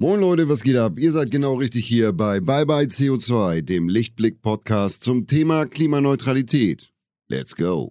Moin Leute, was geht ab? Ihr seid genau richtig hier bei Bye Bye CO2, dem Lichtblick-Podcast zum Thema Klimaneutralität. Let's go!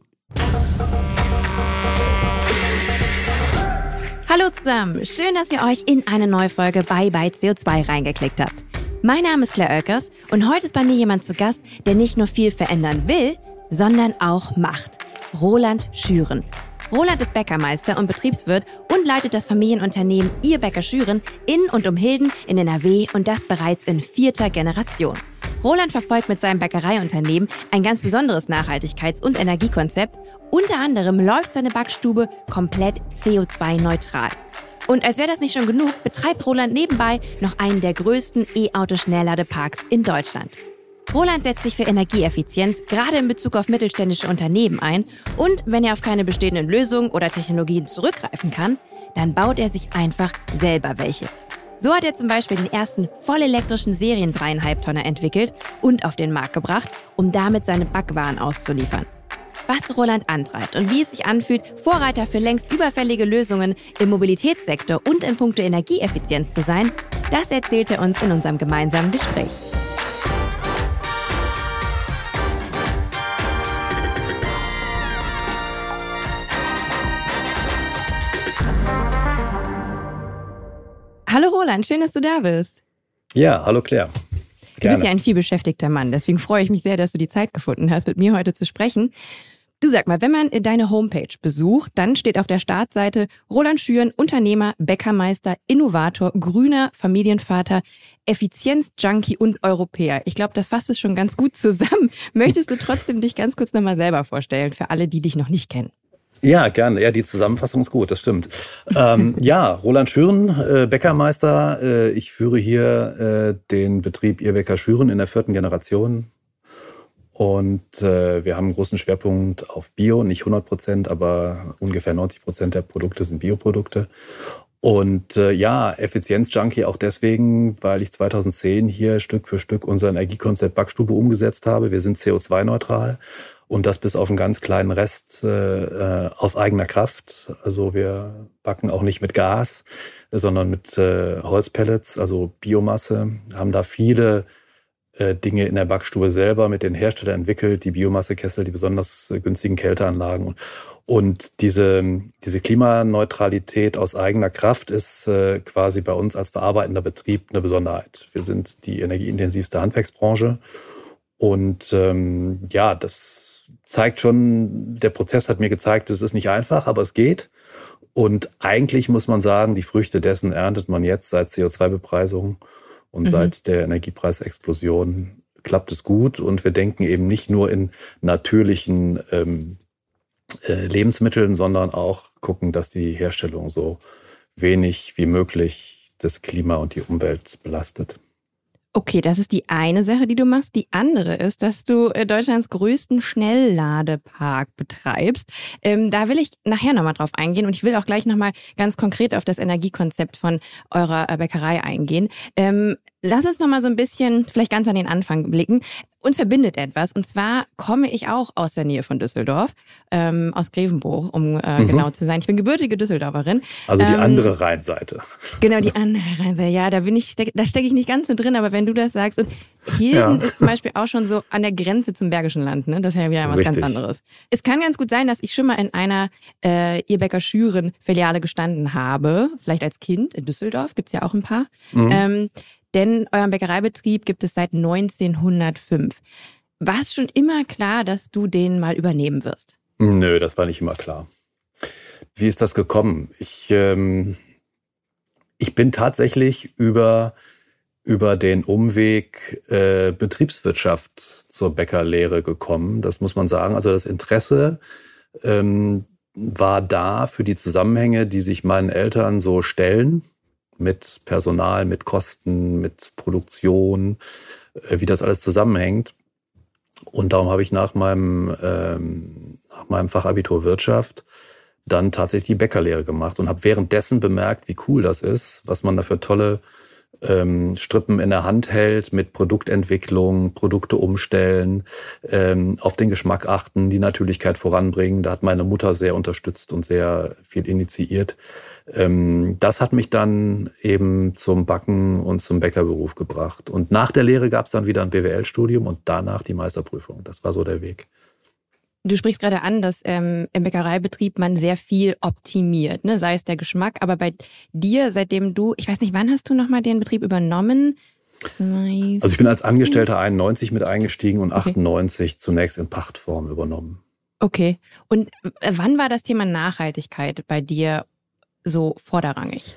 Hallo zusammen, schön, dass ihr euch in eine neue Folge Bye Bye CO2 reingeklickt habt. Mein Name ist Claire Oelkers und heute ist bei mir jemand zu Gast, der nicht nur viel verändern will, sondern auch macht. Roland Schüren. Roland ist Bäckermeister und Betriebswirt und leitet das Familienunternehmen Ihr Bäcker Schüren in und um Hilden in NRW und das bereits in vierter Generation. Roland verfolgt mit seinem Bäckereiunternehmen ein ganz besonderes Nachhaltigkeits- und Energiekonzept. Unter anderem läuft seine Backstube komplett CO2-neutral. Und als wäre das nicht schon genug, betreibt Roland nebenbei noch einen der größten E-Auto-Schnellladeparks in Deutschland. Roland setzt sich für Energieeffizienz gerade in Bezug auf mittelständische Unternehmen ein und wenn er auf keine bestehenden Lösungen oder Technologien zurückgreifen kann, dann baut er sich einfach selber welche. So hat er zum Beispiel den ersten vollelektrischen Serien 3,5 Tonner entwickelt und auf den Markt gebracht, um damit seine Backwaren auszuliefern. Was Roland antreibt und wie es sich anfühlt, Vorreiter für längst überfällige Lösungen im Mobilitätssektor und in puncto Energieeffizienz zu sein, das erzählt er uns in unserem gemeinsamen Gespräch. Hallo Roland, schön, dass du da bist. Ja, hallo Claire. Du Gerne. bist ja ein vielbeschäftigter Mann, deswegen freue ich mich sehr, dass du die Zeit gefunden hast, mit mir heute zu sprechen. Du sag mal, wenn man deine Homepage besucht, dann steht auf der Startseite Roland Schüren, Unternehmer, Bäckermeister, Innovator, grüner Familienvater, Effizienz-Junkie und Europäer. Ich glaube, das fasst es schon ganz gut zusammen. Möchtest du trotzdem dich ganz kurz nochmal selber vorstellen, für alle, die dich noch nicht kennen? Ja, gerne. Ja, die Zusammenfassung ist gut, das stimmt. ähm, ja, Roland Schüren, äh, Bäckermeister. Äh, ich führe hier äh, den Betrieb Irrbecker Schüren in der vierten Generation. Und äh, wir haben einen großen Schwerpunkt auf Bio, nicht 100 Prozent, aber ungefähr 90 Prozent der Produkte sind Bioprodukte. Und äh, ja, Effizienz-Junkie auch deswegen, weil ich 2010 hier Stück für Stück unser Energiekonzept Backstube umgesetzt habe. Wir sind CO2-neutral und das bis auf einen ganz kleinen Rest äh, äh, aus eigener Kraft. Also wir backen auch nicht mit Gas, sondern mit äh, Holzpellets, also Biomasse, haben da viele äh, Dinge in der Backstube selber mit den Herstellern entwickelt, die Biomassekessel, die besonders günstigen Kälteanlagen. Und diese, diese Klimaneutralität aus eigener Kraft ist äh, quasi bei uns als verarbeitender Betrieb eine Besonderheit. Wir sind die energieintensivste Handwerksbranche. Und ähm, ja, das zeigt schon, der Prozess hat mir gezeigt, es ist nicht einfach, aber es geht. Und eigentlich muss man sagen, die Früchte dessen erntet man jetzt seit CO2-Bepreisung und mhm. seit der Energiepreisexplosion klappt es gut. Und wir denken eben nicht nur in natürlichen ähm, äh, Lebensmitteln, sondern auch gucken, dass die Herstellung so wenig wie möglich das Klima und die Umwelt belastet. Okay, das ist die eine Sache, die du machst. Die andere ist, dass du äh, Deutschlands größten Schnellladepark betreibst. Ähm, da will ich nachher nochmal drauf eingehen und ich will auch gleich nochmal ganz konkret auf das Energiekonzept von eurer äh, Bäckerei eingehen. Ähm, lass uns nochmal so ein bisschen vielleicht ganz an den Anfang blicken. Uns verbindet etwas. Und zwar komme ich auch aus der Nähe von Düsseldorf, ähm, aus Grevenbruch, um äh, mhm. genau zu sein. Ich bin gebürtige Düsseldorferin. Also die ähm, andere Rheinseite. Genau, die andere Rheinseite. Ja, da bin ich, da stecke ich nicht ganz so drin, aber wenn du das sagst. Und Hilden ja. ist zum Beispiel auch schon so an der Grenze zum Bergischen Land, ne? Das ist ja wieder was Richtig. ganz anderes. Es kann ganz gut sein, dass ich schon mal in einer äh, Irbecker Schüren Filiale gestanden habe, vielleicht als Kind in Düsseldorf, gibt's ja auch ein paar. Mhm. Ähm, denn euren Bäckereibetrieb gibt es seit 1905. War es schon immer klar, dass du den mal übernehmen wirst? Nö, das war nicht immer klar. Wie ist das gekommen? Ich, ähm, ich bin tatsächlich über, über den Umweg äh, Betriebswirtschaft zur Bäckerlehre gekommen. Das muss man sagen. Also das Interesse ähm, war da für die Zusammenhänge, die sich meinen Eltern so stellen mit Personal, mit Kosten, mit Produktion, äh, wie das alles zusammenhängt. Und darum habe ich nach meinem, ähm, nach meinem Fachabitur Wirtschaft dann tatsächlich die Bäckerlehre gemacht und habe währenddessen bemerkt, wie cool das ist, was man da für tolle ähm, Strippen in der Hand hält mit Produktentwicklung, Produkte umstellen, ähm, auf den Geschmack achten, die Natürlichkeit voranbringen. Da hat meine Mutter sehr unterstützt und sehr viel initiiert. Ähm, das hat mich dann eben zum Backen und zum Bäckerberuf gebracht. Und nach der Lehre gab es dann wieder ein BWL-Studium und danach die Meisterprüfung. Das war so der Weg. Du sprichst gerade an, dass ähm, im Bäckereibetrieb man sehr viel optimiert, ne? sei es der Geschmack. Aber bei dir, seitdem du, ich weiß nicht, wann hast du nochmal den Betrieb übernommen? Also ich bin als Angestellter 91 mit eingestiegen und okay. 98 zunächst in Pachtform übernommen. Okay. Und äh, wann war das Thema Nachhaltigkeit bei dir so vorderrangig?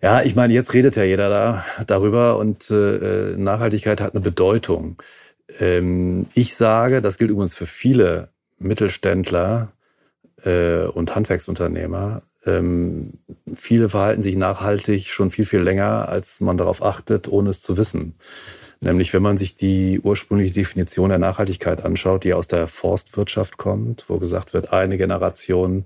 Ja, ich meine, jetzt redet ja jeder da darüber und äh, Nachhaltigkeit hat eine Bedeutung. Ähm, ich sage, das gilt übrigens für viele Mittelständler äh, und Handwerksunternehmer. Ähm, viele verhalten sich nachhaltig schon viel, viel länger, als man darauf achtet, ohne es zu wissen. Nämlich, wenn man sich die ursprüngliche Definition der Nachhaltigkeit anschaut, die aus der Forstwirtschaft kommt, wo gesagt wird, eine Generation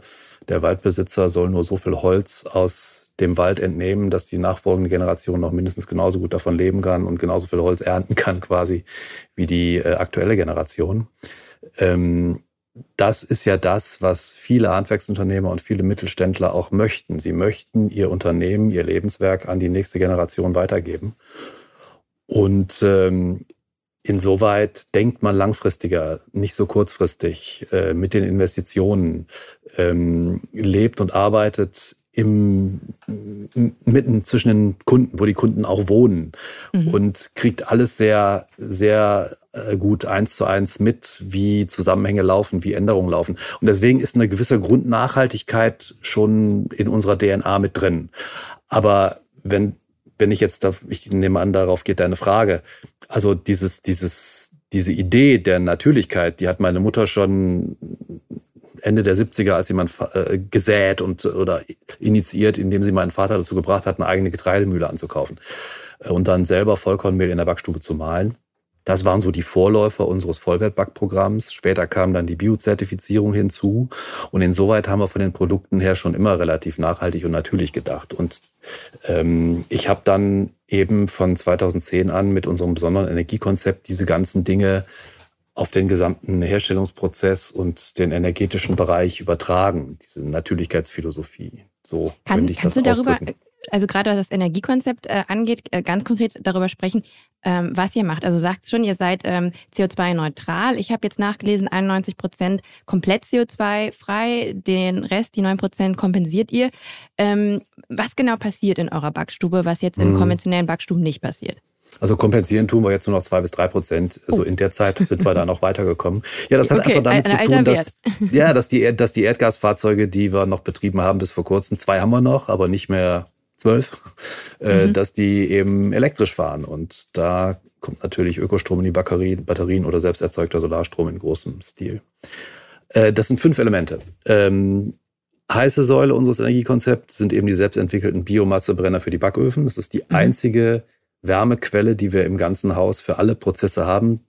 der Waldbesitzer soll nur so viel Holz aus dem Wald entnehmen, dass die nachfolgende Generation noch mindestens genauso gut davon leben kann und genauso viel Holz ernten kann quasi wie die äh, aktuelle Generation. Ähm, das ist ja das, was viele Handwerksunternehmer und viele Mittelständler auch möchten. Sie möchten ihr Unternehmen, ihr Lebenswerk an die nächste Generation weitergeben. Und ähm, insoweit denkt man langfristiger, nicht so kurzfristig äh, mit den Investitionen, ähm, lebt und arbeitet im, mitten zwischen den Kunden, wo die Kunden auch wohnen mhm. und kriegt alles sehr, sehr äh, gut eins zu eins mit, wie Zusammenhänge laufen, wie Änderungen laufen. Und deswegen ist eine gewisse Grundnachhaltigkeit schon in unserer DNA mit drin. Aber wenn, wenn ich jetzt, da, ich nehme an, darauf geht deine Frage. Also dieses, dieses, diese Idee der Natürlichkeit, die hat meine Mutter schon Ende der 70er, als jemand äh, gesät und oder initiiert, indem sie meinen Vater dazu gebracht hat, eine eigene Getreidemühle anzukaufen äh, und dann selber Vollkornmehl in der Backstube zu mahlen. Das waren so die Vorläufer unseres Vollwertbackprogramms. Später kam dann die Biozertifizierung hinzu. Und insoweit haben wir von den Produkten her schon immer relativ nachhaltig und natürlich gedacht. Und ähm, ich habe dann eben von 2010 an mit unserem besonderen Energiekonzept diese ganzen Dinge auf den gesamten Herstellungsprozess und den energetischen Bereich übertragen, diese Natürlichkeitsphilosophie. So Kann, könnte ich kannst das du darüber, ausdrücken. Also gerade was das Energiekonzept äh, angeht, äh, ganz konkret darüber sprechen, ähm, was ihr macht. Also sagt schon, ihr seid ähm, CO2-neutral. Ich habe jetzt nachgelesen, 91 Prozent komplett CO2-frei, den Rest, die 9 Prozent, kompensiert ihr. Ähm, was genau passiert in eurer Backstube, was jetzt in Mhm. konventionellen Backstuben nicht passiert? Also kompensieren tun wir jetzt nur noch zwei bis drei Prozent. So in der Zeit sind wir da noch weitergekommen. Ja, das hat Okay, einfach damit ein zu tun, dass, ja, dass die, dass die Erdgasfahrzeuge, die wir noch betrieben haben bis vor kurzem, zwei haben wir noch, aber nicht mehr zwölf, äh, Mhm. dass die eben elektrisch fahren. Und da kommt natürlich Ökostrom in die Batterien, Batterien oder selbst erzeugter Solarstrom in großem Stil. Äh, das sind fünf Elemente. Ähm, heiße Säule unseres Energiekonzepts sind eben die selbstentwickelten Biomassebrenner für die Backöfen. Das ist die Mhm. einzige Wärmequelle, die wir im ganzen Haus für alle Prozesse haben.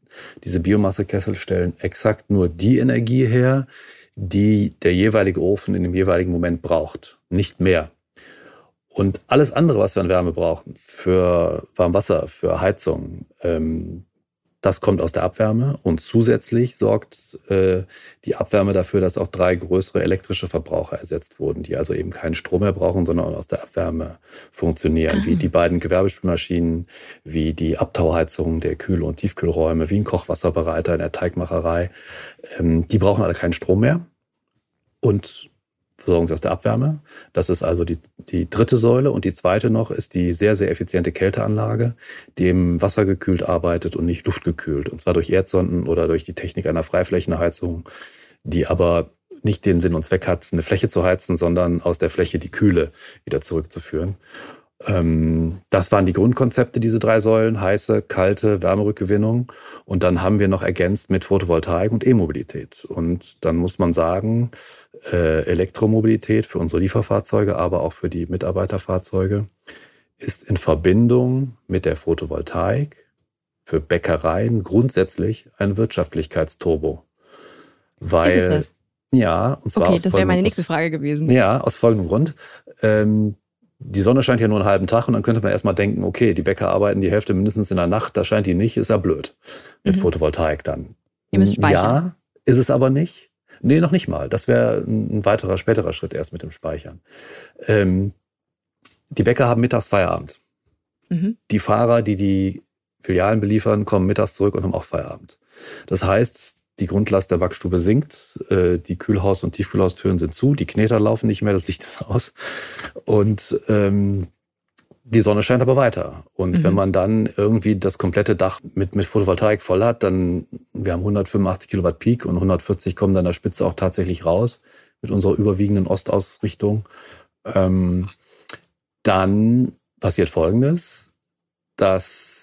Diese Biomassekessel stellen exakt nur die Energie her, die der jeweilige Ofen in dem jeweiligen Moment braucht, nicht mehr. Und alles andere, was wir an Wärme brauchen, für Warmwasser, für Heizung, ähm, das kommt aus der Abwärme. Und zusätzlich sorgt äh, die Abwärme dafür, dass auch drei größere elektrische Verbraucher ersetzt wurden, die also eben keinen Strom mehr brauchen, sondern aus der Abwärme funktionieren, wie die beiden Gewerbespülmaschinen, wie die Abtauheizung der Kühl- und Tiefkühlräume, wie ein Kochwasserbereiter in der Teigmacherei. Ähm, die brauchen alle keinen Strom mehr. Und versorgen sie aus der Abwärme. Das ist also die, die dritte Säule. Und die zweite noch ist die sehr, sehr effiziente Kälteanlage, die im Wasser gekühlt arbeitet und nicht luftgekühlt. Und zwar durch Erdsonden oder durch die Technik einer Freiflächenheizung, die aber nicht den Sinn und Zweck hat, eine Fläche zu heizen, sondern aus der Fläche die Kühle wieder zurückzuführen. Ähm, das waren die Grundkonzepte, diese drei Säulen, heiße, kalte Wärmerückgewinnung. Und dann haben wir noch ergänzt mit Photovoltaik und E-Mobilität. Und dann muss man sagen, äh, Elektromobilität für unsere Lieferfahrzeuge, aber auch für die Mitarbeiterfahrzeuge ist in Verbindung mit der Photovoltaik für Bäckereien grundsätzlich ein Wirtschaftlichkeitsturbo. Weil, Ist es das? Ja, und zwar Okay, aus das wäre meine nächste Frage gewesen. ja, aus folgendem Grund. Ähm, die Sonne scheint ja nur einen halben Tag und dann könnte man erstmal denken, okay, die Bäcker arbeiten die Hälfte mindestens in der Nacht, da scheint die nicht, ist ja blöd. Mit mhm. Photovoltaik dann. Ihr müsst speichern. Ja, ist es aber nicht. Nee, noch nicht mal. Das wäre ein weiterer, späterer Schritt erst mit dem Speichern. Ähm, die Bäcker haben mittags Feierabend. Mhm. Die Fahrer, die die Filialen beliefern, kommen mittags zurück und haben auch Feierabend. Das heißt, die Grundlast der Backstube sinkt, äh, die Kühlhaus- und Tiefkühlhaustüren sind zu, die Kneter laufen nicht mehr, das Licht ist aus. Und ähm, die Sonne scheint aber weiter. Und mhm. wenn man dann irgendwie das komplette Dach mit, mit Photovoltaik voll hat, dann, wir haben 185 Kilowatt Peak und 140 kommen dann der Spitze auch tatsächlich raus mit unserer überwiegenden Ostausrichtung. Ähm, dann passiert Folgendes, dass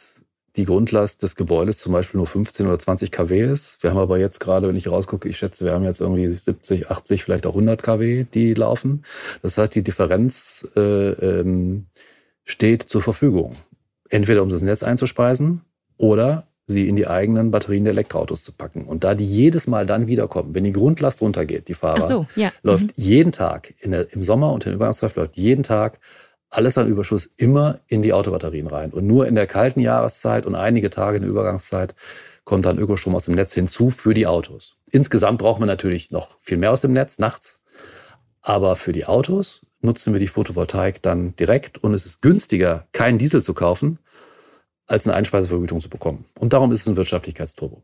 die Grundlast des Gebäudes zum Beispiel nur 15 oder 20 kW ist. Wir haben aber jetzt gerade, wenn ich rausgucke, ich schätze, wir haben jetzt irgendwie 70, 80, vielleicht auch 100 kW, die laufen. Das heißt, die Differenz äh, ähm, steht zur Verfügung. Entweder um das Netz einzuspeisen oder sie in die eigenen Batterien der Elektroautos zu packen. Und da die jedes Mal dann wiederkommen, wenn die Grundlast runtergeht, die Fahrer, so, ja. läuft mhm. jeden Tag, der, im Sommer und in der Übergangszeit läuft jeden Tag alles an Überschuss immer in die Autobatterien rein. Und nur in der kalten Jahreszeit und einige Tage in der Übergangszeit kommt dann Ökostrom aus dem Netz hinzu für die Autos. Insgesamt brauchen wir natürlich noch viel mehr aus dem Netz nachts. Aber für die Autos nutzen wir die Photovoltaik dann direkt und es ist günstiger, keinen Diesel zu kaufen, als eine Einspeisevergütung zu bekommen. Und darum ist es ein Wirtschaftlichkeitsturbo.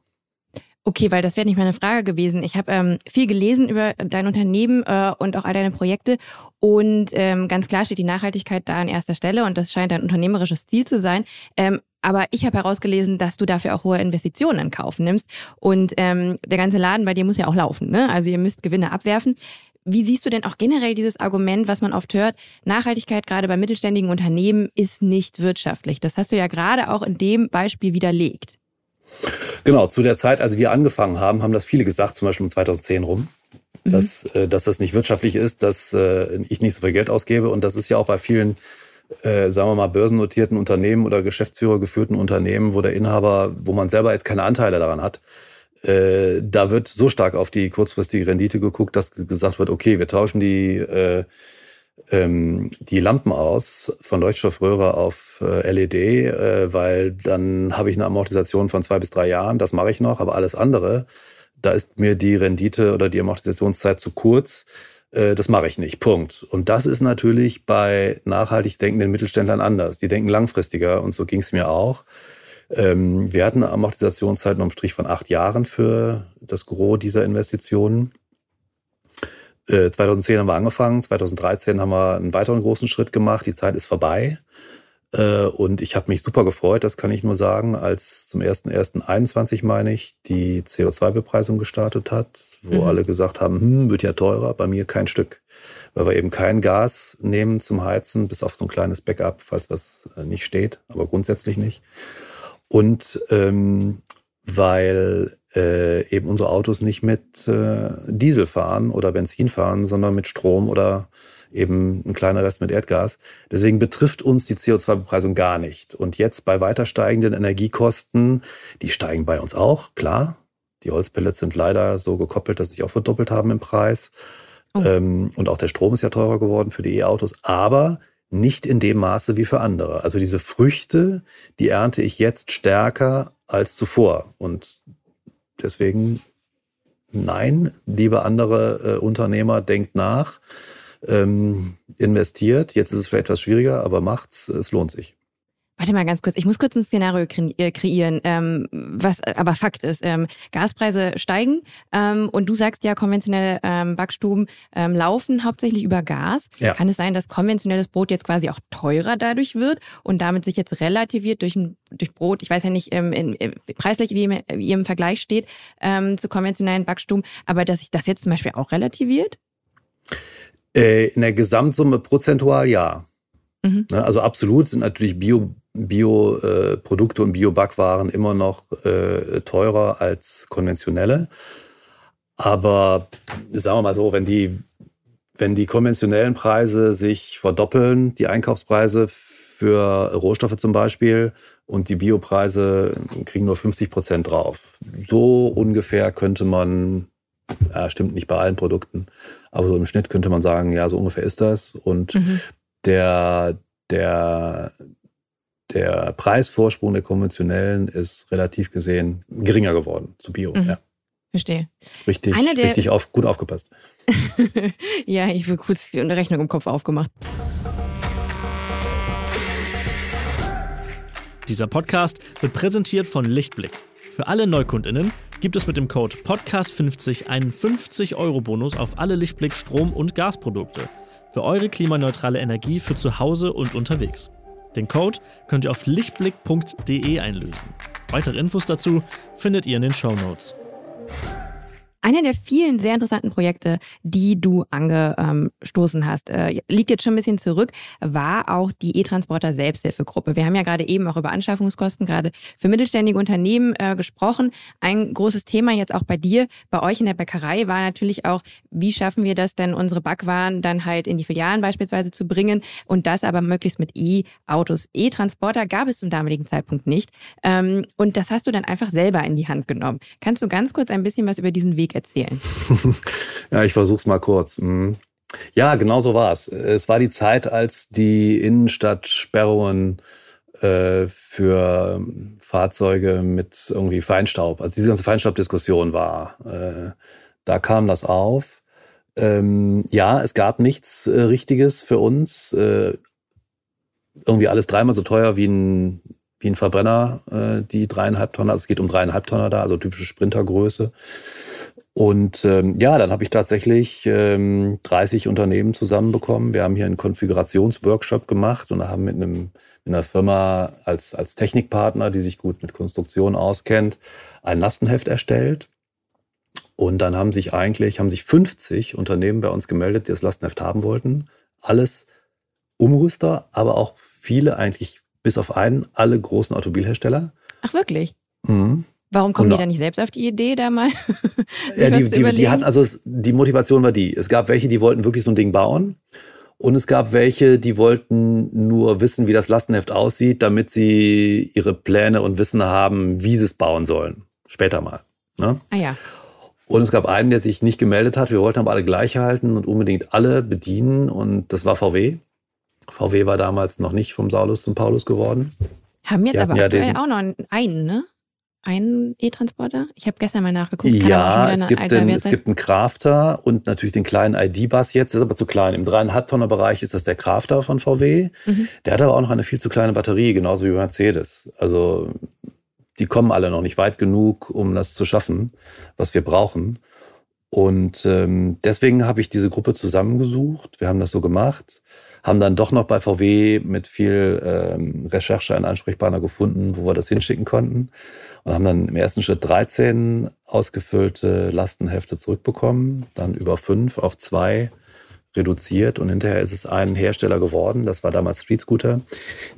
Okay, weil das wäre nicht meine Frage gewesen. Ich habe ähm, viel gelesen über dein Unternehmen äh, und auch all deine Projekte. Und ähm, ganz klar steht die Nachhaltigkeit da an erster Stelle und das scheint ein unternehmerisches Ziel zu sein. Ähm, aber ich habe herausgelesen, dass du dafür auch hohe Investitionen in Kauf nimmst. Und ähm, der ganze Laden bei dir muss ja auch laufen. Ne? Also ihr müsst Gewinne abwerfen. Wie siehst du denn auch generell dieses Argument, was man oft hört, Nachhaltigkeit gerade bei mittelständigen Unternehmen ist nicht wirtschaftlich? Das hast du ja gerade auch in dem Beispiel widerlegt. Genau, zu der Zeit, als wir angefangen haben, haben das viele gesagt, zum Beispiel um 2010 rum, mhm. dass, äh, dass das nicht wirtschaftlich ist, dass äh, ich nicht so viel Geld ausgebe. Und das ist ja auch bei vielen, äh, sagen wir mal, börsennotierten Unternehmen oder Geschäftsführer geführten Unternehmen, wo der Inhaber, wo man selber jetzt keine Anteile daran hat, äh, da wird so stark auf die kurzfristige Rendite geguckt, dass gesagt wird, okay, wir tauschen die äh, die Lampen aus von Leuchtstoffröhre auf äh, LED, äh, weil dann habe ich eine Amortisation von zwei bis drei Jahren, das mache ich noch, aber alles andere, da ist mir die Rendite oder die Amortisationszeit zu kurz. Äh, das mache ich nicht. Punkt. Und das ist natürlich bei nachhaltig denkenden Mittelständlern anders. Die denken langfristiger und so ging es mir auch. Ähm, wir hatten Amortisationszeiten um Strich von acht Jahren für das Gros dieser Investitionen. 2010 äh, haben wir angefangen, 2013 haben wir einen weiteren großen Schritt gemacht. Die Zeit ist vorbei. Äh, und ich habe mich super gefreut, das kann ich nur sagen, als zum 1.1.21, meine ich, die CO2-Bepreisung gestartet hat, wo mhm. alle gesagt haben, hm, wird ja teurer, bei mir kein Stück. Weil wir eben kein Gas nehmen zum Heizen, bis auf so ein kleines Backup, falls was äh, nicht steht, aber grundsätzlich nicht. Und ähm, weil äh, eben unsere Autos nicht mit äh, Diesel fahren oder Benzin fahren, sondern mit Strom oder eben ein kleiner Rest mit Erdgas. Deswegen betrifft uns die CO2-Bepreisung gar nicht. Und jetzt bei weiter steigenden Energiekosten, die steigen bei uns auch, klar. Die Holzpellets sind leider so gekoppelt, dass sie sich auch verdoppelt haben im Preis. Oh. Ähm, und auch der Strom ist ja teurer geworden für die E-Autos. Aber nicht in dem Maße wie für andere. Also diese Früchte, die ernte ich jetzt stärker als zuvor. Und deswegen nein, liebe andere äh, Unternehmer, denkt nach, ähm, investiert. Jetzt ist es vielleicht etwas schwieriger, aber macht's, es lohnt sich. Warte mal ganz kurz, ich muss kurz ein Szenario äh, kreieren, ähm, was aber Fakt ist. Ähm, Gaspreise steigen ähm, und du sagst ja, konventionelle ähm, Backstuben ähm, laufen hauptsächlich über Gas. Ja. Kann es sein, dass konventionelles Brot jetzt quasi auch teurer dadurch wird und damit sich jetzt relativiert durch, durch Brot, ich weiß ja nicht ähm, in, in, preislich, wie, wie ihr im Vergleich steht zu konventionellen Backstuben, aber dass sich das jetzt zum Beispiel auch relativiert? Äh, in der Gesamtsumme prozentual ja. Mhm. Ne, also absolut sind natürlich Bio Bioprodukte und Biobackwaren immer noch äh, teurer als konventionelle. Aber sagen wir mal so, wenn die, wenn die konventionellen Preise sich verdoppeln, die Einkaufspreise für Rohstoffe zum Beispiel, und die Biopreise kriegen nur 50 Prozent drauf. So ungefähr könnte man, ja, stimmt nicht bei allen Produkten, aber so im Schnitt könnte man sagen, ja, so ungefähr ist das. Und mhm der, der, der Preisvorsprung der konventionellen ist relativ gesehen geringer geworden zu Bio. Mhm. Ja. Verstehe. Richtig, richtig auf, gut aufgepasst. ja, ich will kurz eine Rechnung im Kopf aufgemacht. Dieser Podcast wird präsentiert von Lichtblick. Für alle Neukundinnen gibt es mit dem Code Podcast50 einen 50-Euro-Bonus auf alle Lichtblick Strom- und Gasprodukte. Für eure klimaneutrale Energie für zu Hause und unterwegs. Den Code könnt ihr auf lichtblick.de einlösen. Weitere Infos dazu findet ihr in den Show Notes. Einer der vielen sehr interessanten Projekte, die du angestoßen hast, äh, liegt jetzt schon ein bisschen zurück, war auch die E-Transporter Selbsthilfegruppe. Wir haben ja gerade eben auch über Anschaffungskosten, gerade für mittelständige Unternehmen äh, gesprochen. Ein großes Thema jetzt auch bei dir, bei euch in der Bäckerei war natürlich auch, wie schaffen wir das denn, unsere Backwaren dann halt in die Filialen beispielsweise zu bringen und das aber möglichst mit E-Autos. E-Transporter gab es zum damaligen Zeitpunkt nicht. Ähm, und das hast du dann einfach selber in die Hand genommen. Kannst du ganz kurz ein bisschen was über diesen Weg Weg erzählen? ja, ich versuche es mal kurz. Mhm. Ja, genau so war es. Es war die Zeit, als die Innenstadtsperrungen äh, für Fahrzeuge mit irgendwie Feinstaub, also diese ganze Feinstaubdiskussion war. Äh, da kam das auf. Ähm, ja, es gab nichts äh, Richtiges für uns. Äh, irgendwie alles dreimal so teuer wie ein, wie ein Verbrenner, äh, die dreieinhalb Tonner. Also es geht um dreieinhalb Tonner da, also typische Sprintergröße. Und ähm, ja, dann habe ich tatsächlich ähm, 30 Unternehmen zusammenbekommen. Wir haben hier einen Konfigurationsworkshop gemacht und haben mit, einem, mit einer Firma als, als Technikpartner, die sich gut mit Konstruktion auskennt, ein Lastenheft erstellt. Und dann haben sich eigentlich, haben sich 50 Unternehmen bei uns gemeldet, die das Lastenheft haben wollten. Alles Umrüster, aber auch viele eigentlich, bis auf einen, alle großen Automobilhersteller. Ach wirklich? Mhm. Warum kommen die da nicht selbst auf die Idee, da mal? ja, die, die, die hatten, also es, die Motivation war die. Es gab welche, die wollten wirklich so ein Ding bauen. Und es gab welche, die wollten nur wissen, wie das Lastenheft aussieht, damit sie ihre Pläne und Wissen haben, wie sie es bauen sollen. Später mal. Ne? Ah ja. Und es gab einen, der sich nicht gemeldet hat. Wir wollten aber alle gleich halten und unbedingt alle bedienen. Und das war VW. VW war damals noch nicht vom Saulus zum Paulus geworden. Haben jetzt aber ja aktuell auch noch einen, ne? Einen E-Transporter? Ich habe gestern mal nachgeguckt. Kann ja, es gibt, den, es gibt einen Crafter und natürlich den kleinen ID-Bus jetzt, ist aber zu klein. Im 3,5 Tonner Bereich ist das der Crafter von VW. Mhm. Der hat aber auch noch eine viel zu kleine Batterie, genauso wie Mercedes. Also die kommen alle noch nicht weit genug, um das zu schaffen, was wir brauchen. Und ähm, deswegen habe ich diese Gruppe zusammengesucht. Wir haben das so gemacht, haben dann doch noch bei VW mit viel ähm, Recherche einen Ansprechpartner gefunden, wo wir das hinschicken konnten und haben dann im ersten Schritt 13 ausgefüllte Lastenhefte zurückbekommen, dann über fünf auf zwei reduziert und hinterher ist es ein Hersteller geworden, das war damals Street Scooter,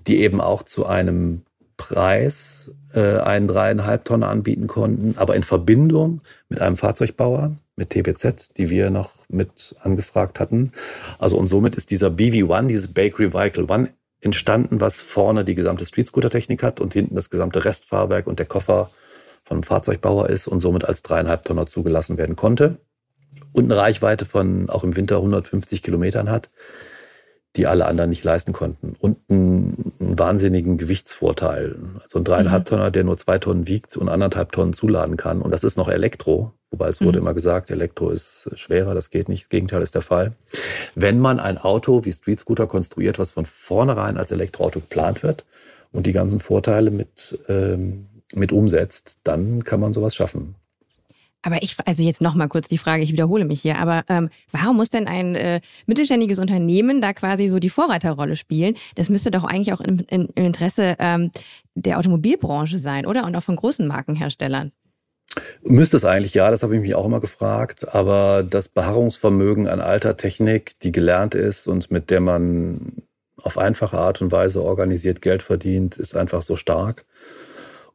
die eben auch zu einem Preis äh, einen dreieinhalb Tonner anbieten konnten, aber in Verbindung mit einem Fahrzeugbauer, mit TBZ, die wir noch mit angefragt hatten. Also und somit ist dieser BV1, dieses Bakery Vehicle One entstanden, was vorne die gesamte Streetscooter-Technik hat und hinten das gesamte Restfahrwerk und der Koffer vom Fahrzeugbauer ist und somit als dreieinhalb Tonner zugelassen werden konnte. Und eine Reichweite von auch im Winter 150 Kilometern hat, die alle anderen nicht leisten konnten. Und einen, einen wahnsinnigen Gewichtsvorteil. Also ein dreieinhalb mhm. Tonner, der nur zwei Tonnen wiegt und anderthalb Tonnen zuladen kann. Und das ist noch Elektro. Wobei es wurde mhm. immer gesagt, Elektro ist schwerer, das geht nicht. Das Gegenteil ist der Fall. Wenn man ein Auto wie Street Scooter konstruiert, was von vornherein als Elektroauto geplant wird und die ganzen Vorteile mit, ähm, mit umsetzt, dann kann man sowas schaffen. Aber ich, also jetzt nochmal kurz die Frage, ich wiederhole mich hier, aber ähm, warum muss denn ein äh, mittelständiges Unternehmen da quasi so die Vorreiterrolle spielen? Das müsste doch eigentlich auch im, im Interesse ähm, der Automobilbranche sein, oder? Und auch von großen Markenherstellern. Müsste es eigentlich, ja, das habe ich mich auch immer gefragt. Aber das Beharrungsvermögen an alter Technik, die gelernt ist und mit der man auf einfache Art und Weise organisiert Geld verdient, ist einfach so stark.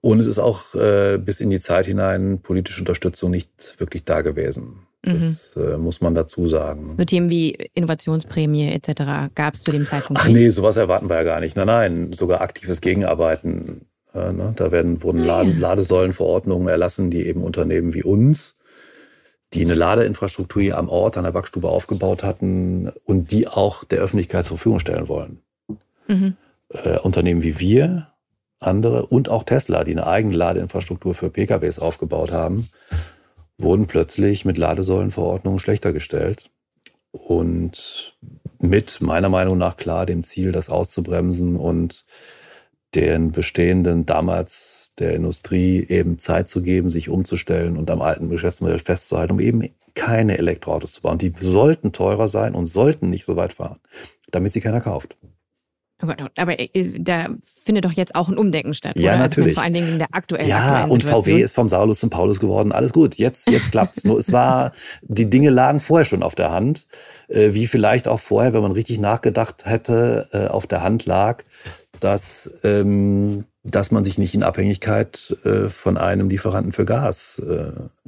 Und es ist auch äh, bis in die Zeit hinein politische Unterstützung nicht wirklich da gewesen. Das mhm. äh, muss man dazu sagen. So Themen wie Innovationsprämie etc. gab es zu dem Zeitpunkt Ach nicht? nee, sowas erwarten wir ja gar nicht. Nein, nein, sogar aktives Gegenarbeiten Ne? Da werden, wurden ah, Ladesäulenverordnungen erlassen, die eben Unternehmen wie uns, die eine Ladeinfrastruktur hier am Ort, an der Backstube aufgebaut hatten und die auch der Öffentlichkeit zur Verfügung stellen wollen. Mhm. Äh, Unternehmen wie wir, andere und auch Tesla, die eine eigene Ladeinfrastruktur für PKWs aufgebaut haben, wurden plötzlich mit Ladesäulenverordnungen schlechter gestellt. Und mit meiner Meinung nach klar dem Ziel, das auszubremsen und den bestehenden damals der Industrie eben Zeit zu geben, sich umzustellen und am alten Geschäftsmodell festzuhalten, um eben keine Elektroautos zu bauen. Die sollten teurer sein und sollten nicht so weit fahren, damit sie keiner kauft. Oh Gott, aber äh, da findet doch jetzt auch ein Umdenken statt. Ja, oder? natürlich. Also vor allen Dingen in der aktuellen Ja, aktuellen und. VW ist vom Saulus zum Paulus geworden. Alles gut, jetzt, jetzt klappt's. Nur es war, die Dinge lagen vorher schon auf der Hand, äh, wie vielleicht auch vorher, wenn man richtig nachgedacht hätte, äh, auf der Hand lag, dass, ähm, dass man sich nicht in Abhängigkeit von einem Lieferanten für Gas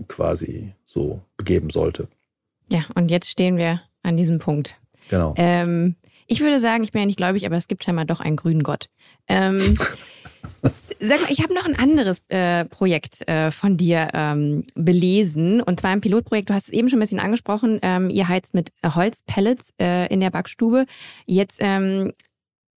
quasi so begeben sollte. Ja, und jetzt stehen wir an diesem Punkt. Genau. Ähm, ich würde sagen, ich bin ja nicht gläubig, aber es gibt scheinbar doch einen grünen Gott. Ähm, sag mal, ich habe noch ein anderes äh, Projekt äh, von dir ähm, belesen und zwar ein Pilotprojekt. Du hast es eben schon ein bisschen angesprochen. Ähm, ihr heizt mit Holzpellets äh, in der Backstube. Jetzt ähm,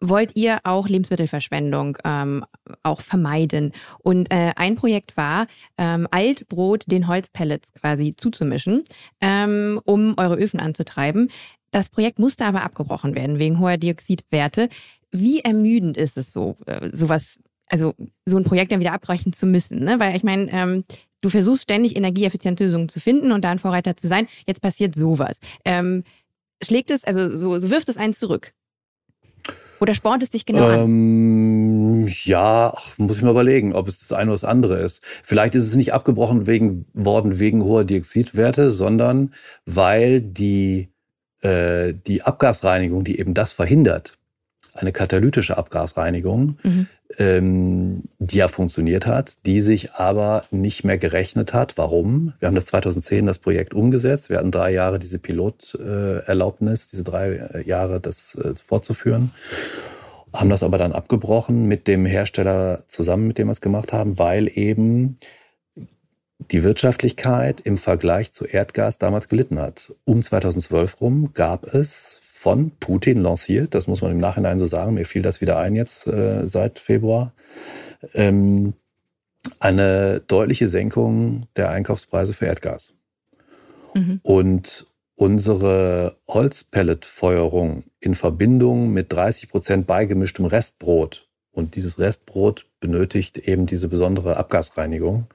wollt ihr auch Lebensmittelverschwendung ähm, auch vermeiden. Und äh, ein Projekt war, ähm, Altbrot den Holzpellets quasi zuzumischen, ähm, um eure Öfen anzutreiben. Das Projekt musste aber abgebrochen werden wegen hoher Dioxidwerte. Wie ermüdend ist es so, äh, sowas, also so ein Projekt dann wieder abbrechen zu müssen? Ne? Weil ich meine, ähm, du versuchst ständig energieeffiziente Lösungen zu finden und da ein Vorreiter zu sein. Jetzt passiert sowas. Ähm, schlägt es, also so, so wirft es einen zurück? Oder spornt es dich genau an? Ähm, ja, ach, muss ich mal überlegen, ob es das eine oder das andere ist. Vielleicht ist es nicht abgebrochen wegen, worden wegen hoher Dioxidwerte, sondern weil die, äh, die Abgasreinigung, die eben das verhindert, eine katalytische Abgasreinigung, Mhm. ähm, die ja funktioniert hat, die sich aber nicht mehr gerechnet hat. Warum? Wir haben das 2010 das Projekt umgesetzt. Wir hatten drei Jahre diese Piloterlaubnis, diese drei äh, Jahre das äh, fortzuführen. Haben das aber dann abgebrochen mit dem Hersteller zusammen, mit dem wir es gemacht haben, weil eben die Wirtschaftlichkeit im Vergleich zu Erdgas damals gelitten hat. Um 2012 rum gab es von Putin lanciert, das muss man im Nachhinein so sagen, mir fiel das wieder ein jetzt äh, seit Februar, ähm, eine deutliche Senkung der Einkaufspreise für Erdgas. Mhm. Und unsere Holzpelletfeuerung in Verbindung mit 30 Prozent beigemischtem Restbrot, und dieses Restbrot benötigt eben diese besondere Abgasreinigung,